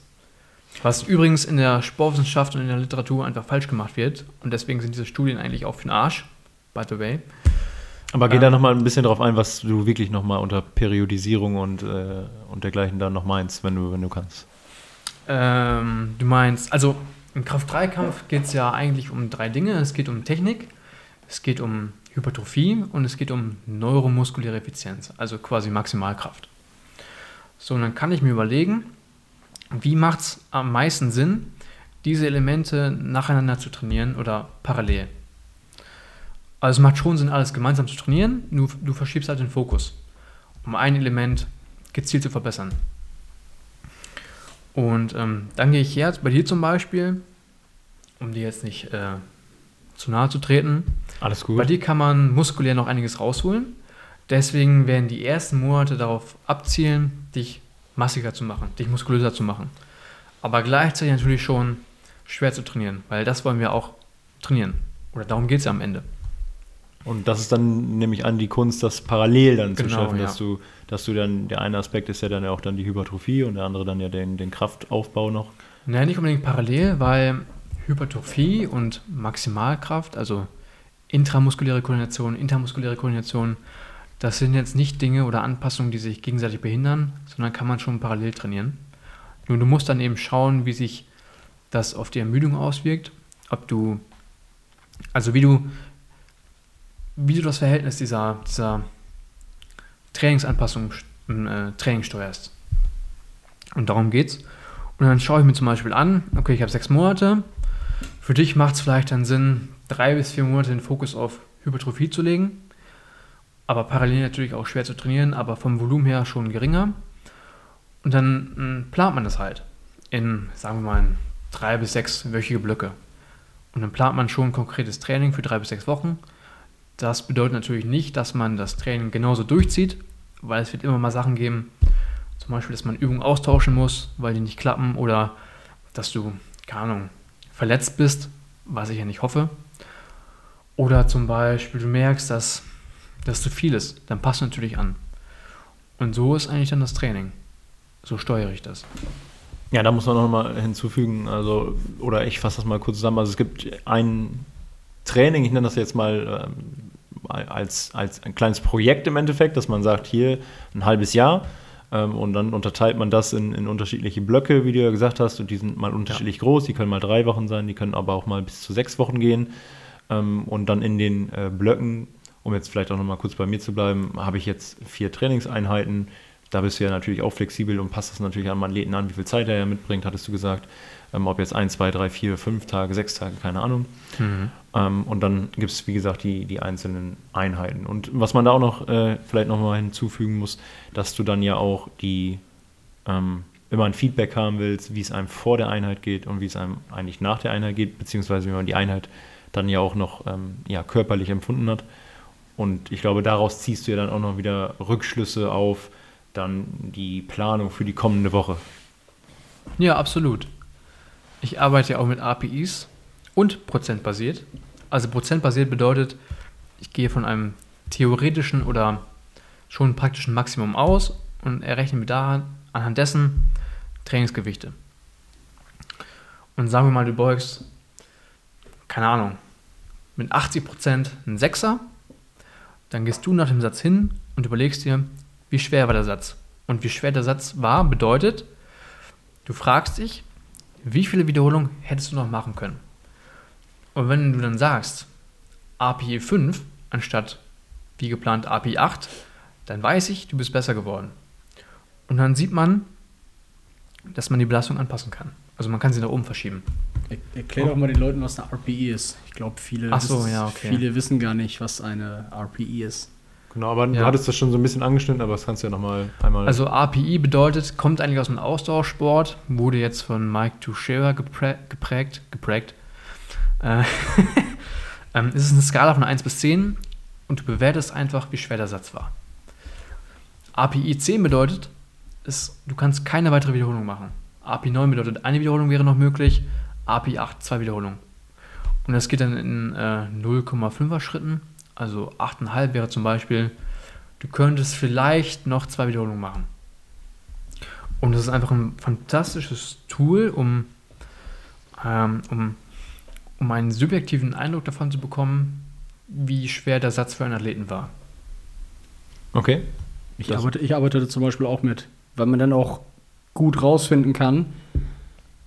Was übrigens in der Sportwissenschaft und in der Literatur einfach falsch gemacht wird. Und deswegen sind diese Studien eigentlich auch für den Arsch, by the way. Aber geh da nochmal ein bisschen drauf ein, was du wirklich nochmal unter Periodisierung und, äh, und dergleichen dann noch meinst, wenn du, wenn du kannst. Ähm, du meinst, also im Kraft-3-Kampf geht es ja eigentlich um drei Dinge. Es geht um Technik, es geht um Hypertrophie und es geht um neuromuskuläre Effizienz, also quasi Maximalkraft. So, und dann kann ich mir überlegen, wie macht es am meisten Sinn, diese Elemente nacheinander zu trainieren oder parallel. Also es macht schon Sinn, alles gemeinsam zu trainieren, nur du verschiebst halt den Fokus, um ein Element gezielt zu verbessern. Und ähm, dann gehe ich jetzt bei dir zum Beispiel, um dir jetzt nicht äh, zu nahe zu treten. Alles gut. Bei dir kann man muskulär noch einiges rausholen. Deswegen werden die ersten Monate darauf abzielen, dich massiger zu machen, dich muskulöser zu machen. Aber gleichzeitig natürlich schon schwer zu trainieren, weil das wollen wir auch trainieren. Oder darum geht es ja am Ende. Und das ist dann nämlich an die Kunst, das parallel dann zu Genau, schaffen, ja. dass du, dass du dann, der eine Aspekt ist ja dann ja auch dann die Hypertrophie und der andere dann ja den, den Kraftaufbau noch. Naja, nicht unbedingt parallel, weil Hypertrophie und Maximalkraft, also intramuskuläre Koordination, intermuskuläre Koordination, das sind jetzt nicht Dinge oder Anpassungen, die sich gegenseitig behindern, sondern kann man schon parallel trainieren. Nur du musst dann eben schauen, wie sich das auf die Ermüdung auswirkt, ob du, also wie du, wie du das Verhältnis dieser, dieser Trainingsanpassung im äh, Training steuerst. Und darum geht's. Und dann schaue ich mir zum Beispiel an, okay, ich habe sechs Monate. Für dich macht es vielleicht dann Sinn, drei bis vier Monate den Fokus auf Hypertrophie zu legen. Aber parallel natürlich auch schwer zu trainieren, aber vom Volumen her schon geringer. Und dann mh, plant man das halt in, sagen wir mal, in drei bis sechs wöchige Blöcke. Und dann plant man schon konkretes Training für drei bis sechs Wochen. Das bedeutet natürlich nicht, dass man das Training genauso durchzieht, weil es wird immer mal Sachen geben, zum Beispiel, dass man Übungen austauschen muss, weil die nicht klappen oder dass du, keine Ahnung, verletzt bist, was ich ja nicht hoffe. Oder zum Beispiel, du merkst, dass das zu viel ist, dann passt du natürlich an. Und so ist eigentlich dann das Training. So steuere ich das. Ja, da muss man noch mal hinzufügen, also, oder ich fasse das mal kurz zusammen. Also es gibt ein Training, ich nenne das jetzt mal ähm, als, als ein kleines Projekt im Endeffekt, dass man sagt, hier ein halbes Jahr ähm, und dann unterteilt man das in, in unterschiedliche Blöcke, wie du ja gesagt hast, und die sind mal unterschiedlich groß, die können mal drei Wochen sein, die können aber auch mal bis zu sechs Wochen gehen. Ähm, und dann in den äh, Blöcken, um jetzt vielleicht auch noch mal kurz bei mir zu bleiben, habe ich jetzt vier Trainingseinheiten. Da bist du ja natürlich auch flexibel und passt das natürlich an den Athleten an, wie viel Zeit er ja mitbringt, hattest du gesagt. Ähm, ob jetzt ein, zwei, drei, vier, fünf Tage, sechs Tage, keine Ahnung. Ähm, und dann gibt es, wie gesagt, die, die einzelnen Einheiten. Und was man da auch noch äh, vielleicht noch mal hinzufügen muss, dass du dann ja auch die ähm, immer ein Feedback haben willst, wie es einem vor der Einheit geht und wie es einem eigentlich nach der Einheit geht, beziehungsweise wie man die Einheit dann ja auch noch ähm, ja, körperlich empfunden hat. Und ich glaube, daraus ziehst du ja dann auch noch wieder Rückschlüsse auf dann die Planung für die kommende Woche. Ja, absolut. Ich arbeite ja auch mit APIs und prozentbasiert. Also prozentbasiert bedeutet, ich gehe von einem theoretischen oder schon praktischen Maximum aus und errechne mir da anhand dessen Trainingsgewichte. Und sagen wir mal, du beugst, keine Ahnung, mit 80% einen Sechser, dann gehst du nach dem Satz hin und überlegst dir, wie schwer war der Satz. Und wie schwer der Satz war, bedeutet, du fragst dich, wie viele Wiederholungen hättest du noch machen können? Und wenn du dann sagst, API 5 anstatt wie geplant API 8, dann weiß ich, du bist besser geworden. Und dann sieht man, dass man die Belastung anpassen kann. Also man kann sie nach oben verschieben. Er- Erklär doch mal den Leuten, was eine RPI ist. Ich glaube, viele, so, wissen- ja, okay. viele wissen gar nicht, was eine RPI ist. Genau, aber du Ja. hattest das schon so ein bisschen angeschnitten, aber das kannst du ja nochmal einmal. Also API bedeutet, kommt eigentlich aus dem Ausdauersport, wurde jetzt von Mike Tuchscherer geprä geprägt, geprägt. Äh, ähm, es ist eine Skala von 1 bis 10 und du bewertest einfach, wie schwer der Satz war. API 10 bedeutet, es, du kannst keine weitere Wiederholung machen. API 9 bedeutet, eine Wiederholung wäre noch möglich, API 8 zwei Wiederholungen. Und das geht dann in äh, 0,5er Schritten. Also 8,5 wäre zum Beispiel, du könntest vielleicht noch zwei Wiederholungen machen. Und das ist einfach ein fantastisches Tool, um, ähm, um, um einen subjektiven Eindruck davon zu bekommen, wie schwer der Satz für einen Athleten war. okay. Ich, arbeite, ich arbeite da zum Beispiel auch mit, weil man dann auch gut rausfinden kann.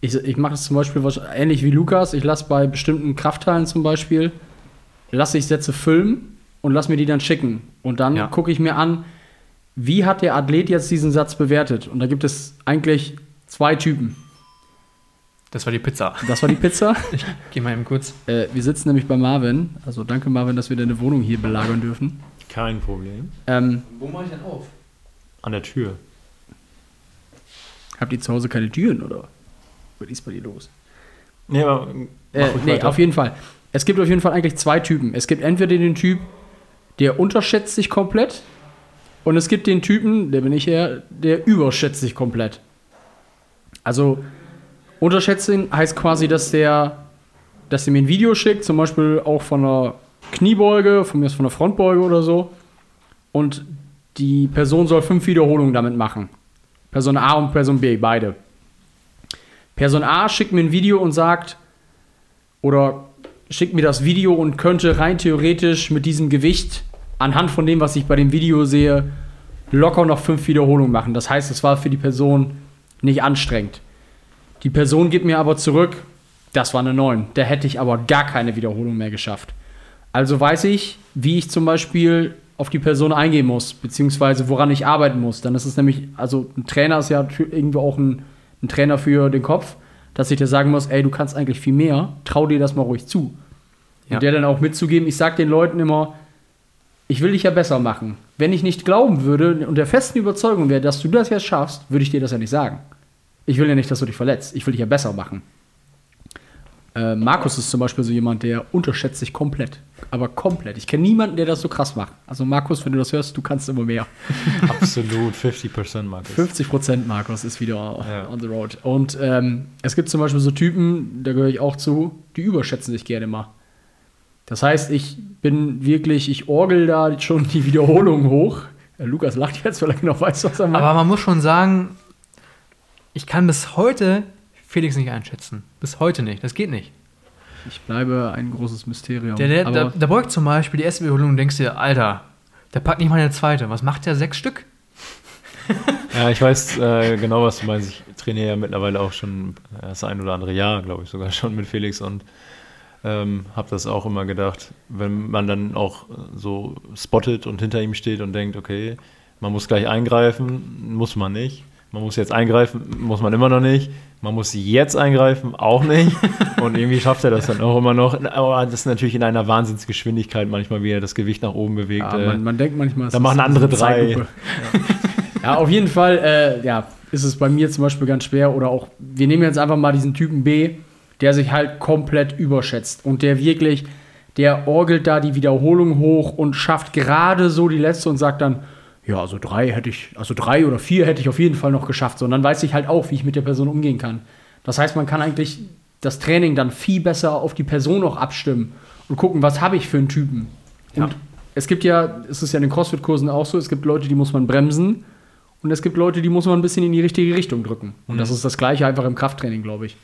Ich, ich mache es zum Beispiel ähnlich wie Lukas. Ich lasse bei bestimmten Kraftteilen zum Beispiel, lasse ich Sätze filmen und lasse mir die dann schicken. Und dann Ja. gucke ich mir an, wie hat der Athlet jetzt diesen Satz bewertet. Und da gibt es eigentlich zwei Typen. Das war die Pizza. Das war die Pizza. Ich gehe mal eben kurz. äh, wir sitzen nämlich bei Marvin. Also danke Marvin, dass wir deine Wohnung hier belagern dürfen. Kein Problem. Ähm, Wo mache ich denn auf? An der Tür. habt ihr zu Hause keine Türen oder? Was ist bei dir los? Nee, aber Äh, nee, weiter. auf jeden Fall. Es gibt auf jeden Fall eigentlich zwei Typen. Es gibt entweder den Typ, der unterschätzt sich komplett, und es gibt den Typen, der bin ich eher, der überschätzt sich komplett. Also, unterschätzen heißt quasi, dass der, dass der mir ein Video schickt, zum Beispiel auch von einer Kniebeuge, von mir aus von einer Frontbeuge oder so, und die Person soll fünf Wiederholungen damit machen. Person A und Person B, beide. Person A schickt mir ein Video und sagt, oder schickt mir das Video und könnte rein theoretisch mit diesem Gewicht anhand von dem, was ich bei dem Video sehe, locker noch fünf Wiederholungen machen. Das heißt, es war für die Person nicht anstrengend. Die Person gibt mir aber zurück, das war eine 9. Da hätte ich aber gar keine Wiederholung mehr geschafft. Also weiß ich, wie ich zum Beispiel auf die Person eingehen muss, beziehungsweise woran ich arbeiten muss. Dann ist es nämlich, also ein Trainer ist ja irgendwo auch ein, ein Trainer für den Kopf, dass ich dir sagen muss, ey, du kannst eigentlich viel mehr, trau dir das mal ruhig zu. Ja. Und der dann auch mitzugeben, ich sag den Leuten immer, ich will dich ja besser machen. Wenn ich nicht glauben würde und der festen Überzeugung wäre, dass du das jetzt schaffst, würde ich dir das ja nicht sagen. Ich will ja nicht, dass du dich verletzt. Ich will dich ja besser machen. Äh, Markus ist zum Beispiel so jemand, der unterschätzt sich komplett. Aber komplett. Ich kenne niemanden, der das so krass macht. Also Markus, wenn du das hörst, du kannst immer mehr. Absolut, 50% Markus. 50% Markus ist wieder Ja. on the road. Und ähm, es gibt zum Beispiel so Typen, da gehöre ich auch zu, die überschätzen sich gerne mal. Das heißt, ich bin wirklich, ich orgel da schon die Wiederholung hoch. Äh, Lukas lacht jetzt, weil er genau weiß, was er macht. Aber man muss schon sagen, ich kann bis heute Felix nicht einschätzen. Bis heute nicht. Das geht nicht. ich bleibe ein großes Mysterium. Der, der, Aber der, der beugt zum Beispiel die erste Wiederholung und denkst dir, Alter, der packt nicht mal eine zweite. Was macht der? Sechs Stück? Ja, ich weiß äh, genau, was du meinst. Ich trainiere ja mittlerweile auch schon das ein oder andere Jahr, glaube ich, sogar schon mit Felix und ähm, habe das auch immer gedacht, wenn man dann auch so spottet und hinter ihm steht und denkt, okay, man muss gleich eingreifen, muss man nicht. Man muss jetzt eingreifen, muss man immer noch nicht. Man muss jetzt eingreifen, auch nicht. Und irgendwie schafft er das dann auch immer noch. Aber das ist natürlich in einer Wahnsinnsgeschwindigkeit manchmal, wie er das Gewicht nach oben bewegt. ja, äh, man, man denkt manchmal, es da machen andere drei. Zeitlupe. Ja, auf jeden Fall, äh, ja, ist es bei mir zum Beispiel ganz schwer. Oder auch, wir nehmen jetzt einfach mal diesen Typen B, der sich halt komplett überschätzt und der wirklich, der orgelt da die Wiederholung hoch und schafft gerade so die letzte und sagt dann, ja, also drei hätte ich, also drei oder vier hätte ich auf jeden Fall noch geschafft. So, und dann weiß ich halt auch, wie ich mit der Person umgehen kann. Das heißt, man kann eigentlich das Training dann viel besser auf die Person auch abstimmen und gucken, was habe ich für einen Typen. Und es gibt ja, es ist ja in den CrossFit-Kursen auch so, es gibt Leute, die muss man bremsen und es gibt Leute, die muss man ein bisschen in die richtige Richtung drücken. Und das ist das Gleiche einfach im Krafttraining, glaube ich.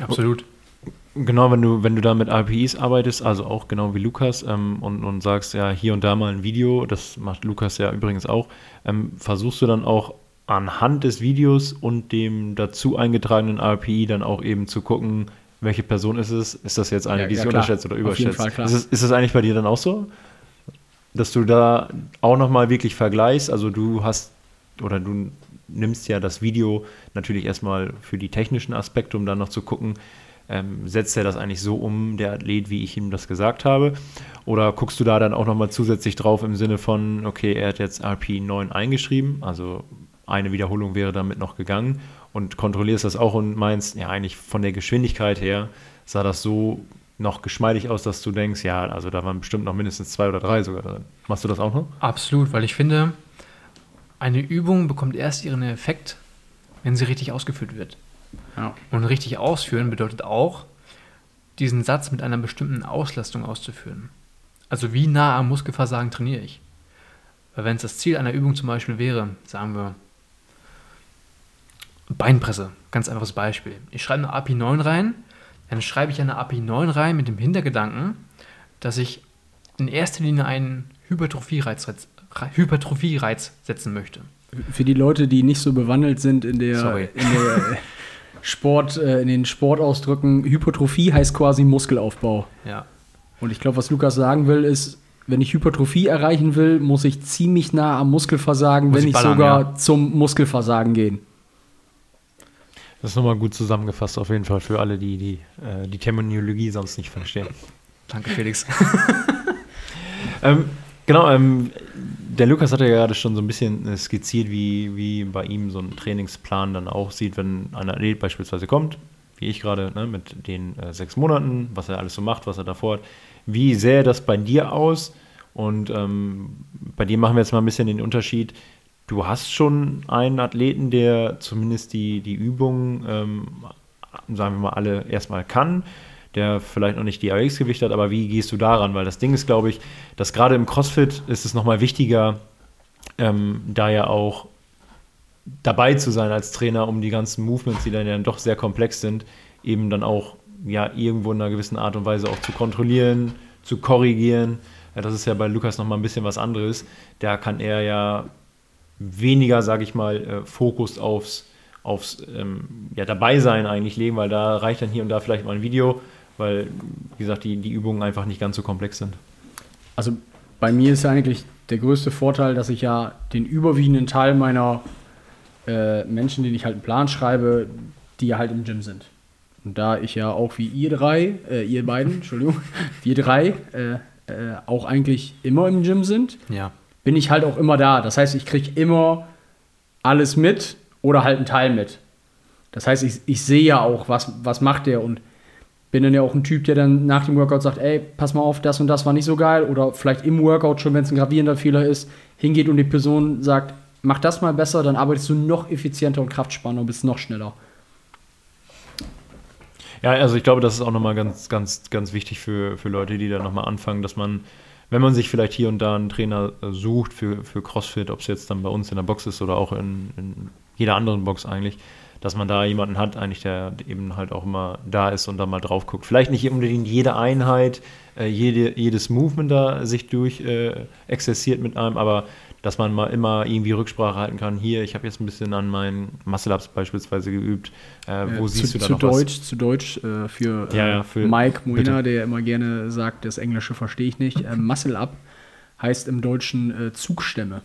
Absolut. Genau, wenn du, wenn du da mit APIs arbeitest, also auch genau wie Lukas, ähm, und, und sagst, ja, hier und da mal ein Video, das macht Lukas ja übrigens auch, ähm, versuchst du dann auch anhand des Videos und dem dazu eingetragenen API dann auch eben zu gucken, welche Person ist es? Ist das jetzt eine, Ja, die ja, sich klar. unterschätzt oder Auf jeden überschätzt? Fall, klar. Ist, es, ist es eigentlich bei dir dann auch so? Dass du da auch nochmal wirklich vergleichst? Also du hast oder du nimmst ja das Video natürlich erstmal für die technischen Aspekte, um dann noch zu gucken, ähm, setzt er das eigentlich so um, der Athlet, wie ich ihm das gesagt habe? Oder guckst du da dann auch nochmal zusätzlich drauf im Sinne von, okay, er hat jetzt RP 9 eingeschrieben, also eine Wiederholung wäre damit noch gegangen und kontrollierst das auch und meinst, ja, eigentlich von der Geschwindigkeit her sah das so noch geschmeidig aus, dass du denkst, ja, also da waren bestimmt noch mindestens zwei oder drei sogar drin. Machst du das auch noch? Absolut, weil ich finde, eine Übung bekommt erst ihren Effekt, wenn sie richtig ausgeführt wird. Ja. Und richtig ausführen bedeutet auch, diesen Satz mit einer bestimmten Auslastung auszuführen. Also wie nah am Muskelversagen trainiere ich? Weil wenn es das Ziel einer Übung zum Beispiel wäre, sagen wir Beinpresse, ganz einfaches Beispiel. Ich schreibe eine API 9 rein, dann schreibe ich eine API 9 rein mit dem Hintergedanken, dass ich in erster Linie einen Hypertrophie-Reiz Hypertrophie-Reiz setzen möchte. Für die Leute, die nicht so bewandelt sind in der, Sorry. in der Sport, äh, in den Sportausdrücken, Hypertrophie heißt quasi Muskelaufbau. Ja. Und ich glaube, was Lukas sagen will, ist, wenn ich Hypertrophie erreichen will, muss ich ziemlich nah am Muskelversagen, Muss wenn ich nicht ballern, sogar ja. zum Muskelversagen gehen. Das ist nochmal gut zusammengefasst, auf jeden Fall für alle, die die, äh, die Terminologie sonst nicht verstehen. Danke, Felix. ähm, genau, ähm, der Lukas hat ja gerade schon so ein bisschen äh, skizziert, wie, wie bei ihm so ein Trainingsplan dann auch sieht, wenn ein Athlet beispielsweise kommt, wie ich gerade, ne, mit den äh, sechs Monaten, was er alles so macht, was er davor hat. Wie sähe das bei dir aus? Und ähm, bei dir machen wir jetzt mal ein bisschen den Unterschied. Du hast schon einen Athleten, der zumindest die, die Übungen, ähm, sagen wir mal, alle erstmal kann der vielleicht noch nicht die AX-Gewicht hat, aber wie gehst du daran? Weil das Ding ist, glaube ich, dass gerade im CrossFit ist es nochmal wichtiger, ähm, da ja auch dabei zu sein als Trainer, um die ganzen Movements, die dann ja doch sehr komplex sind, eben dann auch ja irgendwo in einer gewissen Art und Weise auch zu kontrollieren, zu korrigieren. Ja, das ist ja bei Lukas nochmal ein bisschen was anderes. Da kann er ja weniger, sage ich mal, äh, Fokus aufs, aufs ähm, ja, Dabeisein eigentlich legen, weil da reicht dann hier und da vielleicht mal ein Video, weil, wie gesagt, die, die Übungen einfach nicht ganz so komplex sind. Also bei mir ist ja eigentlich der größte Vorteil, dass ich ja den überwiegenden Teil meiner äh, Menschen, denen ich halt einen Plan schreibe, die ja halt im Gym sind. Und da ich ja auch wie ihr drei, äh, ihr beiden, Entschuldigung, wir drei äh, äh, auch eigentlich immer im Gym sind, Ja. bin ich halt auch immer da. Das heißt, ich kriege immer alles mit oder halt einen Teil mit. Das heißt, ich, ich sehe ja auch, was, was macht der und bin dann ja auch ein Typ, der dann nach dem Workout sagt, ey, pass mal auf, das und das war nicht so geil oder vielleicht im Workout schon, wenn es ein gravierender Fehler ist, hingeht und die Person sagt, mach das mal besser, dann arbeitest du noch effizienter und kraftspannender und bist noch schneller. Ja, also ich glaube, das ist auch nochmal ganz, ganz, ganz wichtig für, für Leute, die da nochmal anfangen, dass man, wenn man sich vielleicht hier und da einen Trainer sucht für, für CrossFit, ob es jetzt dann bei uns in der Box ist oder auch in, in jeder anderen Box eigentlich, dass man da jemanden hat, eigentlich, der eben halt auch immer da ist und da mal drauf guckt. Vielleicht nicht unbedingt jede Einheit, äh, jede, jedes Movement da sich durch äh, exerziert mit einem, aber dass man mal immer irgendwie Rücksprache halten kann. Hier, ich habe jetzt ein bisschen an meinen Muscle-Ups beispielsweise geübt. Äh, wo Äh, siehst zu, du da zu noch Deutsch, was? Zu Deutsch äh, für, äh, Ja, ja, für- Mike Moina, bitte. der immer gerne sagt, das Englische verstehe ich nicht. Äh, Muscle Up heißt im Deutschen äh, Zugstämme.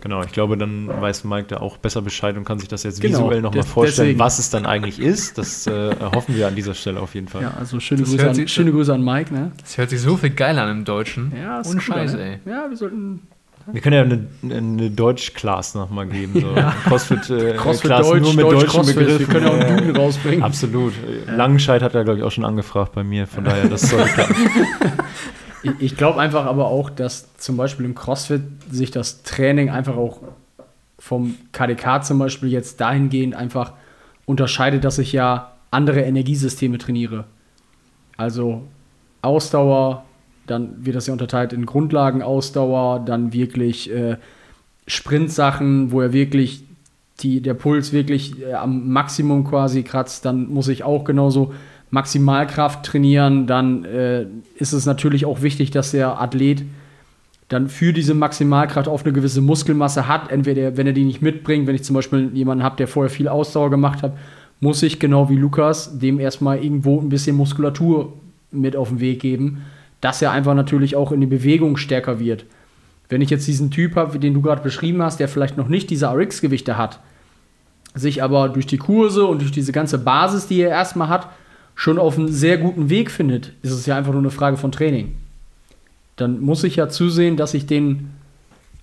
Genau, ich glaube, dann weiß Mike da auch besser Bescheid und kann sich das jetzt Genau, visuell nochmal vorstellen, deswegen. was es dann eigentlich ist. Das äh, hoffen wir an dieser Stelle auf jeden Fall. Ja, also schöne, Das Grüße an, sich- schöne Grüße an Mike. Ne? Das hört sich so viel geiler an im Deutschen. Ja, ist Ohne Scheiße, ne? ey. Ja, wir sollten Wir können ja eine, eine Deutsch-Class nochmal geben. So. Crossfit, äh, CrossFit Class Deutsch, nur mit Deutsch deutschen Crossfit. Begriffen. Wir können ja auch einen Ja, Duden rausbringen. Absolut. Langenscheid hat er, glaube ich, auch schon angefragt bei mir. Von daher, das soll klappen. Ich, ich glaube einfach aber auch, dass zum Beispiel im CrossFit sich das Training einfach auch vom KDK zum Beispiel jetzt dahingehend einfach unterscheidet, dass ich ja andere Energiesysteme trainiere. Also Ausdauer, dann wird das ja unterteilt in Grundlagenausdauer, dann wirklich äh, Sprintsachen, wo er wirklich die, der Puls wirklich äh, am Maximum quasi kratzt, dann muss ich auch genauso Maximalkraft trainieren. Dann äh, ist es natürlich auch wichtig, dass der Athlet dann für diese Maximalkraft auf eine gewisse Muskelmasse hat. Entweder, wenn er die nicht mitbringt, wenn ich zum Beispiel jemanden habe, der vorher viel Ausdauer gemacht hat, muss ich genau wie Lukas dem erstmal irgendwo ein bisschen Muskulatur mit auf den Weg geben, dass er einfach natürlich auch in die Bewegung stärker wird. Wenn ich jetzt diesen Typ habe, den du gerade beschrieben hast, der vielleicht noch nicht diese RX-Gewichte hat, sich aber durch die Kurse und durch diese ganze Basis, die er erstmal hat, schon auf einen sehr guten Weg findet, ist es ja einfach nur eine Frage von Training. Dann muss ich ja zusehen, dass ich den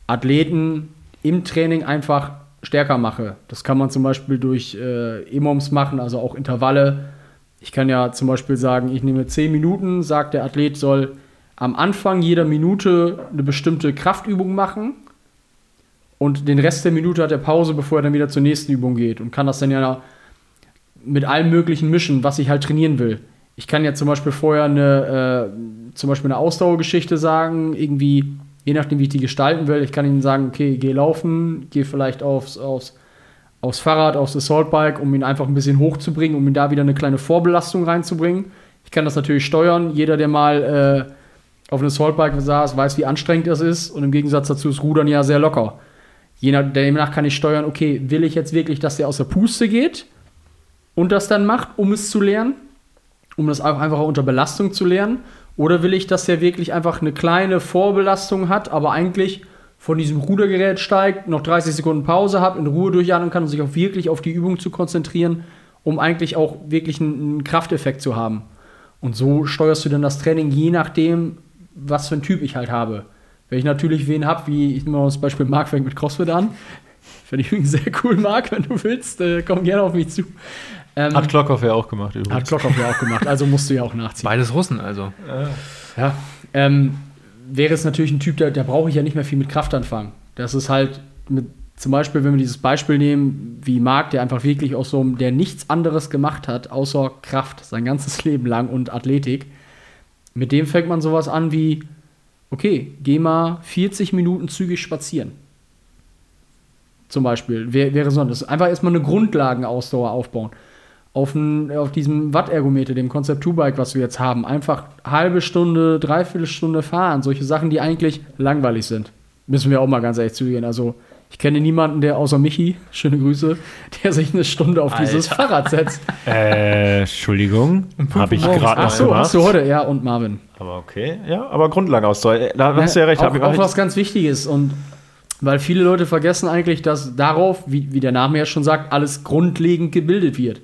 Athleten im Training einfach stärker mache. Das kann man zum Beispiel durch äh, EMOMs machen, also auch Intervalle. Ich kann ja zum Beispiel sagen, ich nehme 10 Minuten, sagt der Athlet soll am Anfang jeder Minute eine bestimmte Kraftübung machen und den Rest der Minute hat er Pause, bevor er dann wieder zur nächsten Übung geht und kann das dann ja mit allem Möglichen mischen, was ich halt trainieren will. Ich kann ja zum Beispiel vorher eine, äh, zum Beispiel eine Ausdauergeschichte sagen, irgendwie, je nachdem, wie ich die gestalten will. Ich kann ihnen sagen, okay, geh laufen, geh vielleicht aufs, aufs, aufs Fahrrad, aufs Assaultbike, um ihn einfach ein bisschen hochzubringen, um ihn da wieder eine kleine Vorbelastung reinzubringen. Ich kann das natürlich steuern. Jeder, der mal äh, auf einem Assaultbike saß, weiß, wie anstrengend das ist. Und im Gegensatz dazu ist Rudern ja sehr locker. Je nach, demnach kann ich steuern, okay, will ich jetzt wirklich, dass der aus der Puste geht und das dann macht, um es zu lernen? Um das auch einfach unter Belastung zu lernen? Oder will ich, dass der wirklich einfach eine kleine Vorbelastung hat, aber eigentlich von diesem Rudergerät steigt, noch 30 Sekunden Pause hat, in Ruhe durchatmen kann und sich auch wirklich auf die Übung zu konzentrieren, um eigentlich auch wirklich einen, Krafteffekt zu haben. Und so steuerst du dann das Training je nachdem, was für ein Typ ich halt habe. Wenn ich natürlich wen habe, wie ich nehme mal das Beispiel Marc fängt mit CrossFit an. Finde ich sehr cool, Marc, wenn du willst, äh, komm gerne auf mich zu. Ähm, Hat Klockhoff ja auch gemacht übrigens. hat Klockhoff ja auch gemacht, also musst du ja auch nachziehen. Beides Russen, also. Ja. Ähm, wäre es natürlich ein Typ, da, da brauche ich ja nicht mehr viel mit Kraft anfangen. Das ist halt mit, zum Beispiel, wenn wir dieses Beispiel nehmen, wie Marc, der einfach wirklich aus so einem, der nichts anderes gemacht hat, außer Kraft sein ganzes Leben lang und Athletik. Mit dem fängt man sowas an wie, okay, geh mal 40 Minuten zügig spazieren. Zum Beispiel, wär, wäre so. Das ist einfach erstmal eine Grundlagenausdauer aufbauen. Auf, ein, auf diesem Watt-Ergometer, dem Concept 2-Bike, was wir jetzt haben, einfach halbe Stunde, dreiviertel Stunde fahren. Solche Sachen, die eigentlich langweilig sind. Müssen wir auch mal ganz ehrlich zugehen. Also, ich kenne niemanden, der außer Michi, schöne Grüße, der sich eine Stunde auf dieses Fahrrad setzt. Äh, Entschuldigung, habe ich gerade Ach noch so, gemacht. hast du heute, ja, und Marvin. Aber okay, ja, aber Grundlagenausdauer, da hast du ja recht. Auch, auch was ganz Wichtiges und weil viele Leute vergessen eigentlich, dass darauf, wie, wie der Name ja schon sagt, alles grundlegend gebildet wird.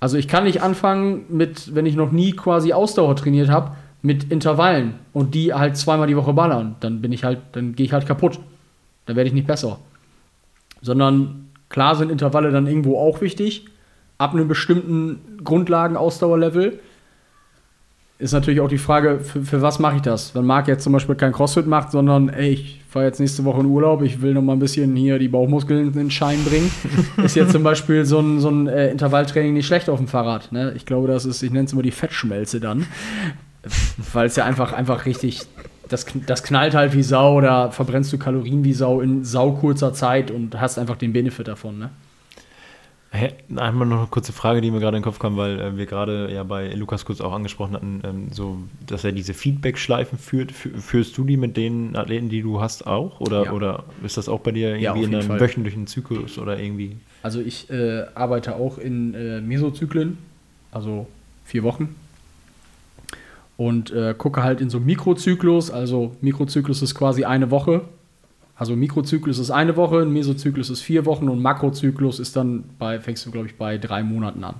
Also ich kann nicht anfangen mit, wenn ich noch nie quasi Ausdauer trainiert habe, mit Intervallen und die halt zweimal die Woche ballern. Dann bin ich halt, dann gehe ich halt kaputt. Dann werde ich nicht besser. Sondern klar sind Intervalle dann irgendwo auch wichtig. Ab einem bestimmten Grundlagen-Ausdauerlevel ist natürlich auch die Frage, für, für was mache ich das? Wenn Marc jetzt zum Beispiel kein Crossfit macht, sondern ey, ich fahre jetzt nächste Woche in Urlaub, ich will noch mal ein bisschen hier die Bauchmuskeln in den Schein bringen, ist jetzt zum Beispiel so ein, so ein äh, Intervalltraining nicht schlecht auf dem Fahrrad. Ne? Ich glaube, das ist, ich nenne es immer die Fettschmelze dann, weil es ja einfach, einfach richtig, das, das knallt halt wie Sau, da verbrennst du Kalorien wie Sau in sau kurzer Zeit und hast einfach den Benefit davon. Ne? Einmal noch eine kurze Frage, die mir gerade in den Kopf kam, weil äh, wir gerade ja bei Lukas kurz auch angesprochen hatten, ähm, so, dass er diese Feedback-Schleifen führt. Fü- Führst du die mit den Athleten, die du hast, auch? Oder, Ja. oder ist das auch bei dir Ja, irgendwie auf in einem Fall. wöchentlichen Zyklus oder irgendwie? Also ich äh, arbeite auch in äh, Mesozyklen, also vier Wochen. Und äh, gucke halt in so Mikrozyklus, also Mikrozyklus ist quasi eine Woche. Also Mikrozyklus ist eine Woche, ein Mesozyklus ist vier Wochen und Makrozyklus ist dann bei, fängst du, glaube ich, bei drei Monaten an.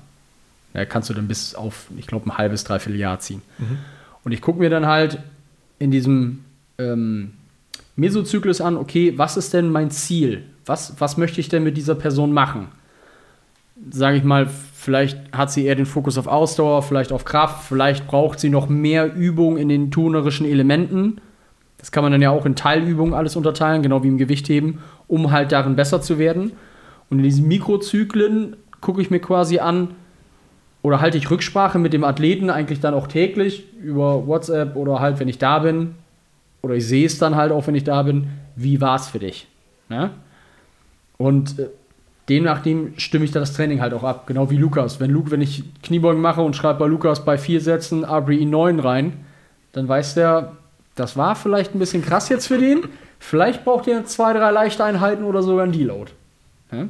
Ja, kannst du dann bis auf, ich glaube, ein halbes, dreiviertel Jahr ziehen. Und ich gucke mir dann halt in diesem ähm, Mesozyklus an, okay, was ist denn mein Ziel? Was, was möchte ich denn mit dieser Person machen? Sage ich mal, vielleicht hat sie eher den Fokus auf Ausdauer, vielleicht auf Kraft, vielleicht braucht sie noch mehr Übung in den turnerischen Elementen. Das kann man dann ja auch in Teilübungen alles unterteilen, genau wie im Gewichtheben, um halt darin besser zu werden. Und in diesen Mikrozyklen gucke ich mir quasi an, oder halte ich Rücksprache mit dem Athleten eigentlich dann auch täglich über WhatsApp oder halt, wenn ich da bin, oder ich sehe es dann halt auch, wenn ich da bin, wie war es für dich? Ne? Und äh, demnach dem stimme ich dann das Training halt auch ab, genau wie Lukas. Wenn, Luke, wenn ich Kniebeugen mache und schreibe bei Lukas bei vier Sätzen RBE 9 rein, dann weiß der, das war vielleicht ein bisschen krass jetzt für den. Vielleicht braucht ihr zwei, drei leichte Einheiten oder sogar ein Deload. Ne?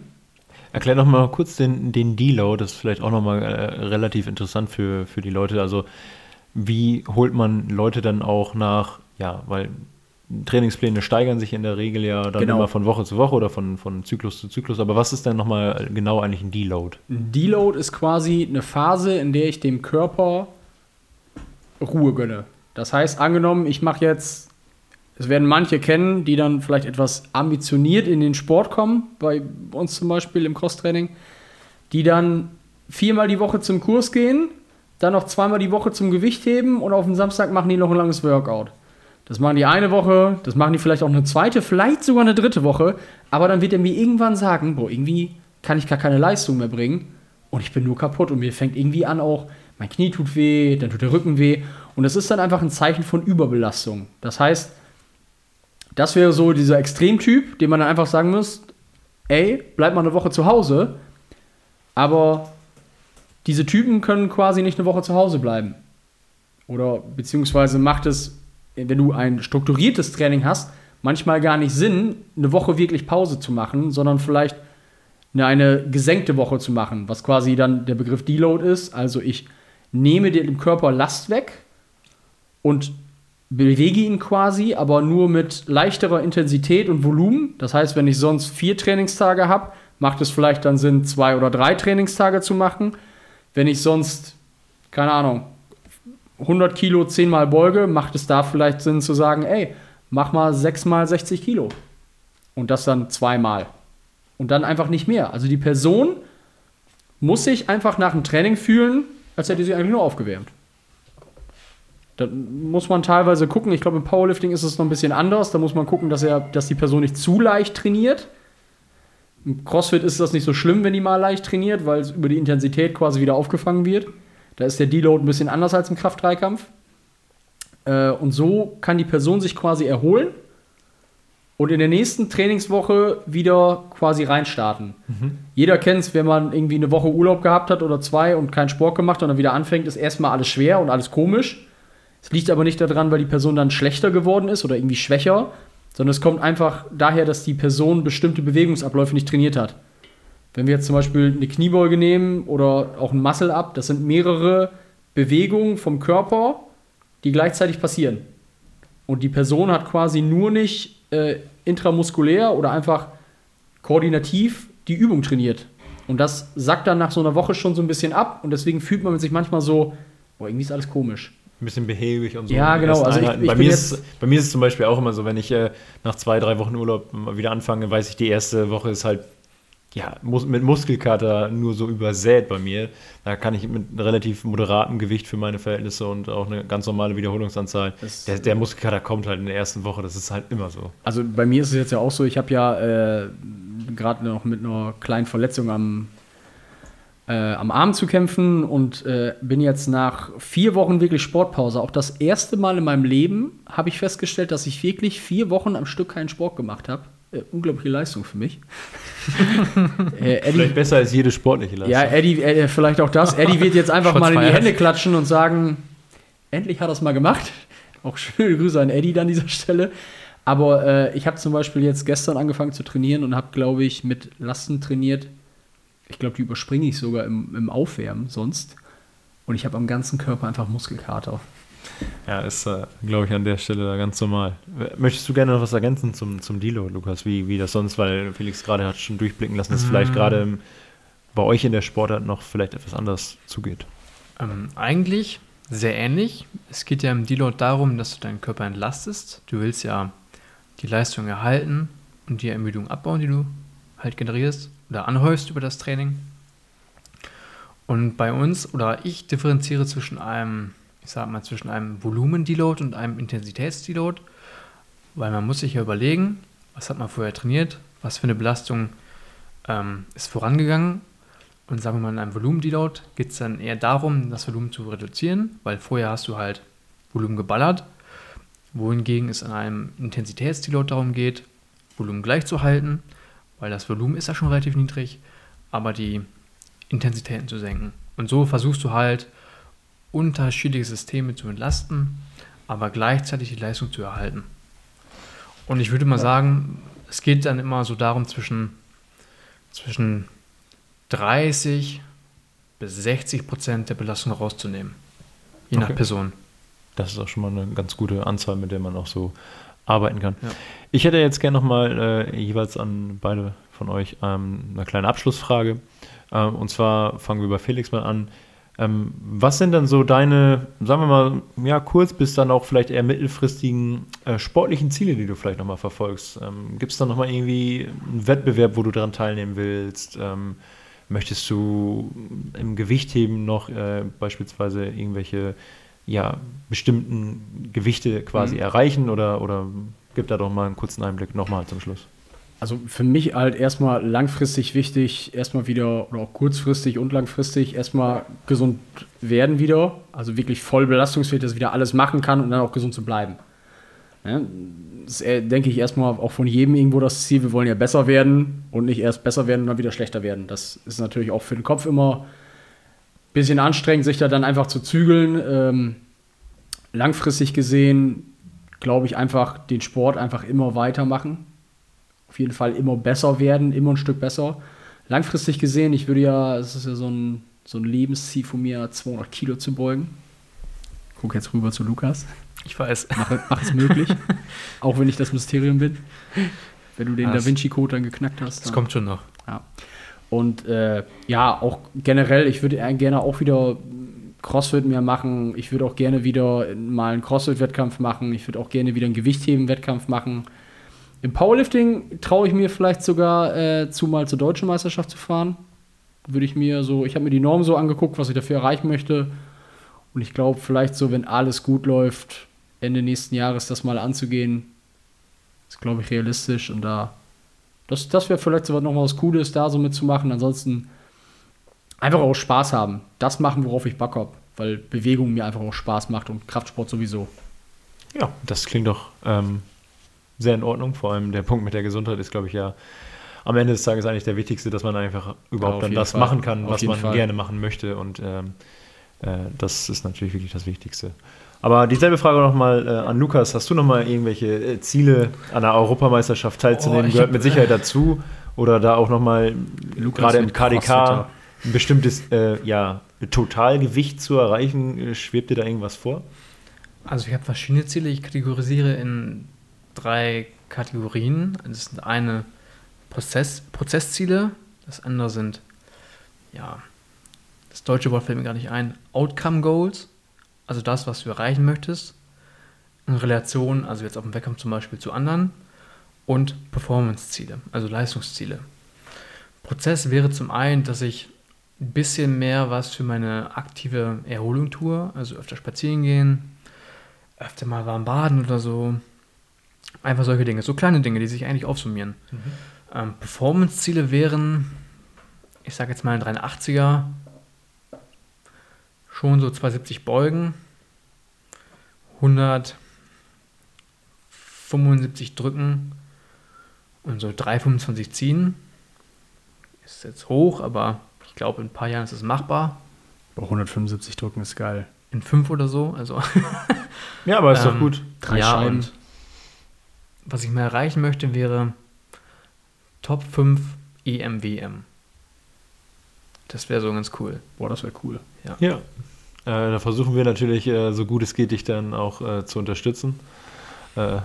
Erklär noch mal kurz den, den Deload, das ist vielleicht auch noch mal äh, relativ interessant für, für die Leute. Also wie holt man Leute dann auch nach, ja, weil Trainingspläne steigern sich in der Regel ja dann Genau. immer von Woche zu Woche oder von, von Zyklus zu Zyklus. Aber was ist denn noch mal genau eigentlich ein Deload? Ein Deload ist quasi eine Phase, in der ich dem Körper Ruhe gönne. Das heißt, angenommen, ich mache jetzt, es werden manche kennen, die dann vielleicht etwas ambitioniert in den Sport kommen, bei uns zum Beispiel im Crosstraining, die dann viermal die Woche zum Kurs gehen, dann noch zweimal die Woche zum Gewicht heben und auf dem Samstag machen die noch ein langes Workout. Das machen die eine Woche, das machen die vielleicht auch eine zweite, vielleicht sogar eine dritte Woche, aber dann wird er mir irgendwann sagen, boah, irgendwie kann ich gar keine Leistung mehr bringen und ich bin nur kaputt und mir fängt irgendwie an auch, mein Knie tut weh, dann tut der Rücken weh und das ist dann einfach ein Zeichen von Überbelastung. Das heißt, das wäre so dieser Extremtyp, dem man dann einfach sagen muss, ey, bleib mal eine Woche zu Hause, aber diese Typen können quasi nicht eine Woche zu Hause bleiben. Oder beziehungsweise macht es, wenn du ein strukturiertes Training hast, manchmal gar nicht Sinn, eine Woche wirklich Pause zu machen, sondern vielleicht eine, gesenkte Woche zu machen, was quasi dann der Begriff Deload ist. Also ich nehme dem Körper Last weg und bewege ihn quasi, aber nur mit leichterer Intensität und Volumen. Das heißt, wenn ich sonst vier Trainingstage habe, macht es vielleicht dann Sinn, zwei oder drei Trainingstage zu machen. Wenn ich sonst, keine Ahnung, 100 Kilo zehnmal beuge, macht es da vielleicht Sinn zu sagen, ey, mach mal sechsmal 60 Kilo. Und das dann zweimal. Und dann einfach nicht mehr. Also die Person muss sich einfach nach dem Training fühlen, als hätte sie eigentlich nur aufgewärmt. Da muss man teilweise gucken. Ich glaube, im Powerlifting ist es noch ein bisschen anders. Da muss man gucken, dass, er, dass die Person nicht zu leicht trainiert. Im CrossFit ist das nicht so schlimm, wenn die mal leicht trainiert, weil es über die Intensität quasi wieder aufgefangen wird. Da ist der Deload ein bisschen anders als im Kraft-3-Kampf. Äh, und so kann die Person sich quasi erholen und in der nächsten Trainingswoche wieder quasi reinstarten. Mhm. Jeder kennt es, wenn man irgendwie eine Woche Urlaub gehabt hat oder zwei und keinen Sport gemacht und dann wieder anfängt, ist erstmal alles schwer und alles komisch. Es liegt aber nicht daran, weil die Person dann schlechter geworden ist oder irgendwie schwächer, sondern es kommt einfach daher, dass die Person bestimmte Bewegungsabläufe nicht trainiert hat. Wenn wir jetzt zum Beispiel eine Kniebeuge nehmen oder auch ein Muscle-Up, das sind mehrere Bewegungen vom Körper, die gleichzeitig passieren. Und die Person hat quasi nur nicht äh, intramuskulär oder einfach koordinativ die Übung trainiert. Und das sackt dann nach so einer Woche schon so ein bisschen ab und deswegen fühlt man sich manchmal so, boah, irgendwie ist alles komisch ein bisschen behäbig und so. Ja, genau. Also ich, ich bei, mir ist, bei mir ist es zum Beispiel auch immer so, wenn ich äh, nach zwei, drei Wochen Urlaub wieder anfange, weiß ich, die erste Woche ist halt ja, mus mit Muskelkater nur so übersät bei mir. Da kann ich mit relativ moderatem Gewicht für meine Verhältnisse und auch eine ganz normale Wiederholungsanzahl. Der, der, Muskelkater kommt halt in der ersten Woche, das ist halt immer so. Also bei mir ist es jetzt ja auch so, ich habe ja äh, gerade noch mit einer kleinen Verletzung am äh, am Arm zu kämpfen und äh, bin jetzt nach vier Wochen wirklich Sportpause. Auch das erste Mal in meinem Leben habe ich festgestellt, dass ich wirklich vier Wochen am Stück keinen Sport gemacht habe. Äh, unglaubliche Leistung für mich. äh, Eddie, vielleicht besser als jede sportliche Leistung. Ja, Eddie, äh, vielleicht auch das. Eddie wird jetzt einfach mal in die Hände klatschen und sagen, endlich hat er es mal gemacht. Auch schöne Grüße an Eddie an dieser Stelle. Aber äh, ich habe zum Beispiel jetzt gestern angefangen zu trainieren und habe, glaube ich, mit Lasten trainiert ich glaube, die überspringe ich sogar im, im Aufwärmen sonst. Und ich habe am ganzen Körper einfach Muskelkater. Ja, ist, äh, glaube ich, an der Stelle ganz normal. Möchtest du gerne noch was ergänzen zum, zum Dilo, Lukas, wie, wie das sonst, weil Felix gerade hat schon durchblicken lassen, dass mm. vielleicht gerade bei euch in der Sportart noch vielleicht etwas anders zugeht? Ähm, eigentlich sehr ähnlich. Es geht ja im Deload darum, dass du deinen Körper entlastest. Du willst ja die Leistung erhalten und die Ermüdung abbauen, die du halt generierst oder anhäufst über das Training. Und bei uns oder ich differenziere zwischen einem, ich sag mal, zwischen einem Volumen-Deload und einem Intensitäts-Deload, weil man muss sich ja überlegen, was hat man vorher trainiert, was für eine Belastung ähm, ist vorangegangen. Und sagen wir mal, in einem Volumen-Deload geht es dann eher darum, das Volumen zu reduzieren, weil vorher hast du halt Volumen geballert, wohingegen es in einem Intensitäts-Deload darum geht, Volumen gleich zu halten weil das Volumen ist ja schon relativ niedrig, aber die Intensitäten zu senken. Und so versuchst du halt unterschiedliche Systeme zu entlasten, aber gleichzeitig die Leistung zu erhalten. Und ich würde mal sagen, es geht dann immer so darum, zwischen, zwischen 30 bis 60 Prozent der Belastung rauszunehmen. Je okay. nach Person. Das ist auch schon mal eine ganz gute Anzahl, mit der man auch so arbeiten kann. Ja. Ich hätte jetzt gerne nochmal äh, jeweils an beide von euch ähm, eine kleine Abschlussfrage. Ähm, und zwar fangen wir bei Felix mal an. Ähm, was sind dann so deine, sagen wir mal, ja, kurz bis dann auch vielleicht eher mittelfristigen äh, sportlichen Ziele, die du vielleicht nochmal verfolgst? Ähm, Gibt es da nochmal irgendwie einen Wettbewerb, wo du daran teilnehmen willst? Ähm, möchtest du im Gewichtheben noch äh, beispielsweise irgendwelche ja, bestimmten Gewichte quasi mhm. erreichen oder, oder gib da doch mal einen kurzen Einblick nochmal zum Schluss. Also für mich halt erstmal langfristig wichtig, erstmal wieder oder auch kurzfristig und langfristig erstmal gesund werden wieder. Also wirklich voll belastungsfähig, dass ich wieder alles machen kann und dann auch gesund zu bleiben. Das ist, denke ich, erstmal auch von jedem irgendwo das Ziel. Wir wollen ja besser werden und nicht erst besser werden und dann wieder schlechter werden. Das ist natürlich auch für den Kopf immer bisschen anstrengend, sich da dann einfach zu zügeln. Ähm, langfristig gesehen glaube ich einfach den Sport einfach immer weitermachen. Auf jeden Fall immer besser werden, immer ein Stück besser. Langfristig gesehen, ich würde ja, es ist ja so ein, so ein Lebensziel von mir, 200 Kilo zu beugen. Guck jetzt rüber zu Lukas. Ich weiß. Mach, mach es möglich. auch wenn ich das Mysterium bin. Wenn du den Ja, Da das- Vinci-Code dann geknackt hast. Das dann- kommt schon noch. Ja. Und äh, ja, auch generell, ich würde gerne auch wieder CrossFit mehr machen. Ich würde auch gerne wieder mal einen CrossFit-Wettkampf machen. Ich würde auch gerne wieder einen Gewichtheben-Wettkampf machen. Im Powerlifting traue ich mir vielleicht sogar äh, zu, mal zur deutschen Meisterschaft zu fahren. Würde ich mir so, ich habe mir die Norm so angeguckt, was ich dafür erreichen möchte. Und ich glaube, vielleicht so, wenn alles gut läuft, Ende nächsten Jahres das mal anzugehen, ist, glaube ich, realistisch. Und da das, das wäre vielleicht so noch mal was Cooles, da so mitzumachen. Ansonsten einfach auch Spaß haben. Das machen, worauf ich Bock habe. Weil Bewegung mir einfach auch Spaß macht und Kraftsport sowieso. Ja, das klingt doch ähm, sehr in Ordnung. Vor allem der Punkt mit der Gesundheit ist, glaube ich, ja am Ende des Tages eigentlich der wichtigste, dass man einfach überhaupt auf dann das Fall. machen kann, Auf was man Fall. gerne machen möchte. Und ähm, äh, das ist natürlich wirklich das Wichtigste. Aber dieselbe Frage nochmal äh, an Lukas. Hast du nochmal irgendwelche äh, Ziele an der Europameisterschaft teilzunehmen? Oh, Gehört hab, mit Sicherheit dazu. Oder da auch nochmal Lukas gerade im KDK Crossfitter. ein bestimmtes äh, ja, Totalgewicht zu erreichen? Äh, Schwebt dir da irgendwas vor? Also ich habe verschiedene Ziele. Ich kategorisiere in drei Kategorien. Das sind eine Prozess, Prozessziele, das andere sind, ja, das deutsche Wort fällt mir gar nicht ein, Outcome Goals, also das, was du erreichen möchtest, in Relation, also jetzt auf dem Wettkampf zum Beispiel zu anderen, und Performance-Ziele, also Leistungsziele. Prozess wäre zum einen, dass ich ein bisschen mehr was für meine aktive Erholung tue, also öfter spazieren gehen, öfter mal warm baden oder so. Einfach solche Dinge, so kleine Dinge, die sich eigentlich aufsummieren. Ähm, Performance-Ziele wären, ich sage jetzt mal ein 83er, schon so 270 Beugen, 175 drücken und so 325 ziehen. Ist jetzt hoch, aber ich glaube, in ein paar Jahren ist es machbar. Bei 175 drücken ist geil. In fünf oder so. Also Ja, aber ist doch Ähm, gut. Drei ja, Scheiben. und was ich mal erreichen möchte, wäre Top 5 EMWM. Das wäre so ganz cool. Boah, das wäre cool. Ja. Äh, da versuchen wir natürlich, äh, so gut es geht, dich dann auch äh, zu unterstützen. Äh,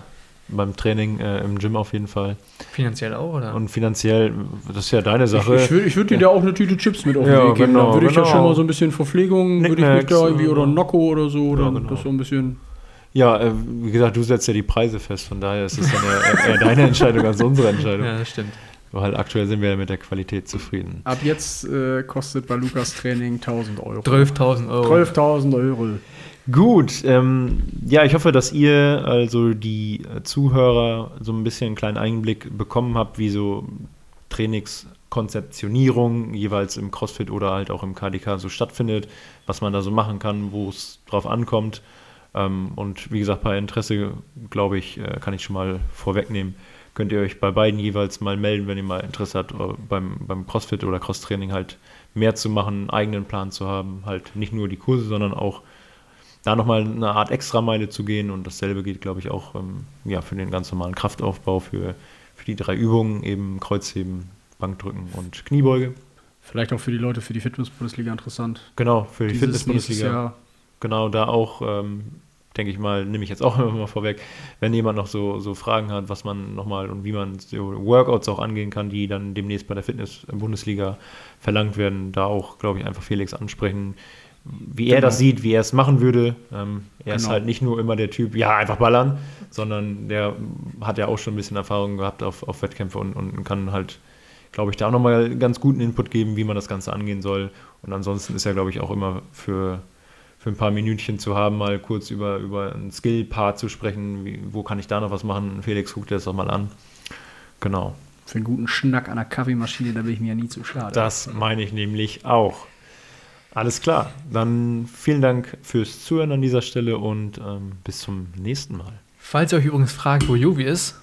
beim Training äh, im Gym auf jeden Fall. Finanziell auch, oder? Und finanziell, das ist ja deine Sache. ich würde ich würd dir da auch eine Tüte Chips mit auf den Ja, Weg geben. genau, Dann würde ich ja genau. schon mal so ein bisschen Verpflegung, würde ich mich da irgendwie, oder äh, ein Nocco oder so, ja, dann genau. das so ein bisschen. ja, äh, wie gesagt, du setzt ja die Preise fest, von daher ist es dann eher, eher deine Entscheidung als unsere Entscheidung. ja, das stimmt. Weil aktuell sind wir ja mit der Qualität zufrieden. Ab jetzt äh, kostet bei Lukas Training 1000 Euro. 12.000 Euro. 12.000 Euro. Gut, ähm, ja, ich hoffe, dass ihr, also die Zuhörer, so ein bisschen einen kleinen Einblick bekommen habt, wie so Trainingskonzeptionierung jeweils im CrossFit oder halt auch im KDK so stattfindet, was man da so machen kann, wo es drauf ankommt. Ähm, und wie gesagt, bei Interesse, glaube ich, äh, kann ich schon mal vorwegnehmen, könnt ihr euch bei beiden jeweils mal melden, wenn ihr mal Interesse habt, äh, beim, beim CrossFit oder Crosstraining halt mehr zu machen, einen eigenen Plan zu haben, halt nicht nur die Kurse, sondern auch da nochmal eine Art Extrameile zu gehen und dasselbe geht, glaube ich, auch ähm, ja, für den ganz normalen Kraftaufbau, für, für die drei Übungen, eben Kreuzheben, Bankdrücken und Kniebeuge. Vielleicht auch für die Leute für die Fitness-Bundesliga interessant. Genau, für die Fitness-Bundesliga. Genau, da auch, ähm, denke ich mal, nehme ich jetzt auch immer mal vorweg, wenn jemand noch so, so Fragen hat, was man nochmal und wie man so Workouts auch angehen kann, die dann demnächst bei der Fitness-Bundesliga verlangt werden, da auch, glaube ich, einfach Felix ansprechen, wie er Genau. das sieht, wie er es machen würde. Ähm, er ist Genau. halt nicht nur immer der Typ, ja, einfach ballern, sondern der hat ja auch schon ein bisschen Erfahrung gehabt auf, auf Wettkämpfe und, und kann halt, glaube ich, da auch nochmal ganz guten Input geben, wie man das Ganze angehen soll. Und ansonsten ist er, glaube ich, auch immer für, für ein paar Minütchen zu haben, mal kurz über, über ein Skill-Part zu sprechen. Wie, wo kann ich da noch was machen? Felix guckt dir das doch mal an. Genau. Für einen guten Schnack an der Kaffeemaschine, da bin ich mir ja nie zu schade. Das meine ich nämlich auch. Alles klar. Dann vielen Dank fürs Zuhören an dieser Stelle und ähm, bis zum nächsten Mal. Falls ihr euch übrigens fragt, wo Jovi ist,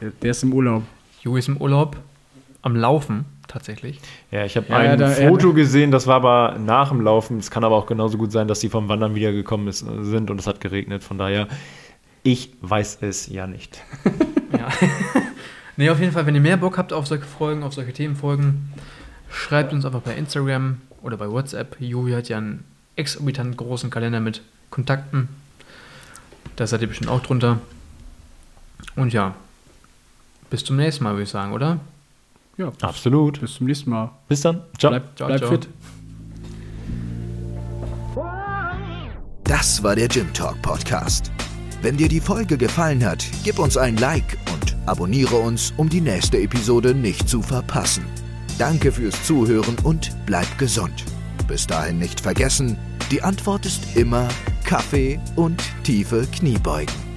Der, der ist im Urlaub. Jovi ist im Urlaub am Laufen tatsächlich. Ja, ich habe Ja, ein da- ja, Foto gesehen, das war aber nach dem Laufen. Es kann aber auch genauso gut sein, dass die vom Wandern wiedergekommen ist, sind und es hat geregnet. Von daher, ich weiß es ja nicht. Ja. nee, auf jeden Fall, wenn ihr mehr Bock habt auf solche Folgen, auf solche Themenfolgen, schreibt uns einfach bei Instagram oder bei WhatsApp. Jovi hat ja einen exorbitant großen Kalender mit Kontakten. Da seid ihr bestimmt auch drunter. Und ja, bis zum nächsten Mal, würde ich sagen, oder? Ja, Absolut. bis zum nächsten Mal. Bis dann. Ciao. Bleib, Ciao, bleib ciao. fit. Das war der Gym Talk Podcast. Wenn dir die Folge gefallen hat, gib uns ein Like und abonniere uns, um die nächste Episode nicht zu verpassen. Danke fürs Zuhören und bleib gesund. Bis dahin nicht vergessen, die Antwort ist immer Kaffee und tiefe Kniebeugen.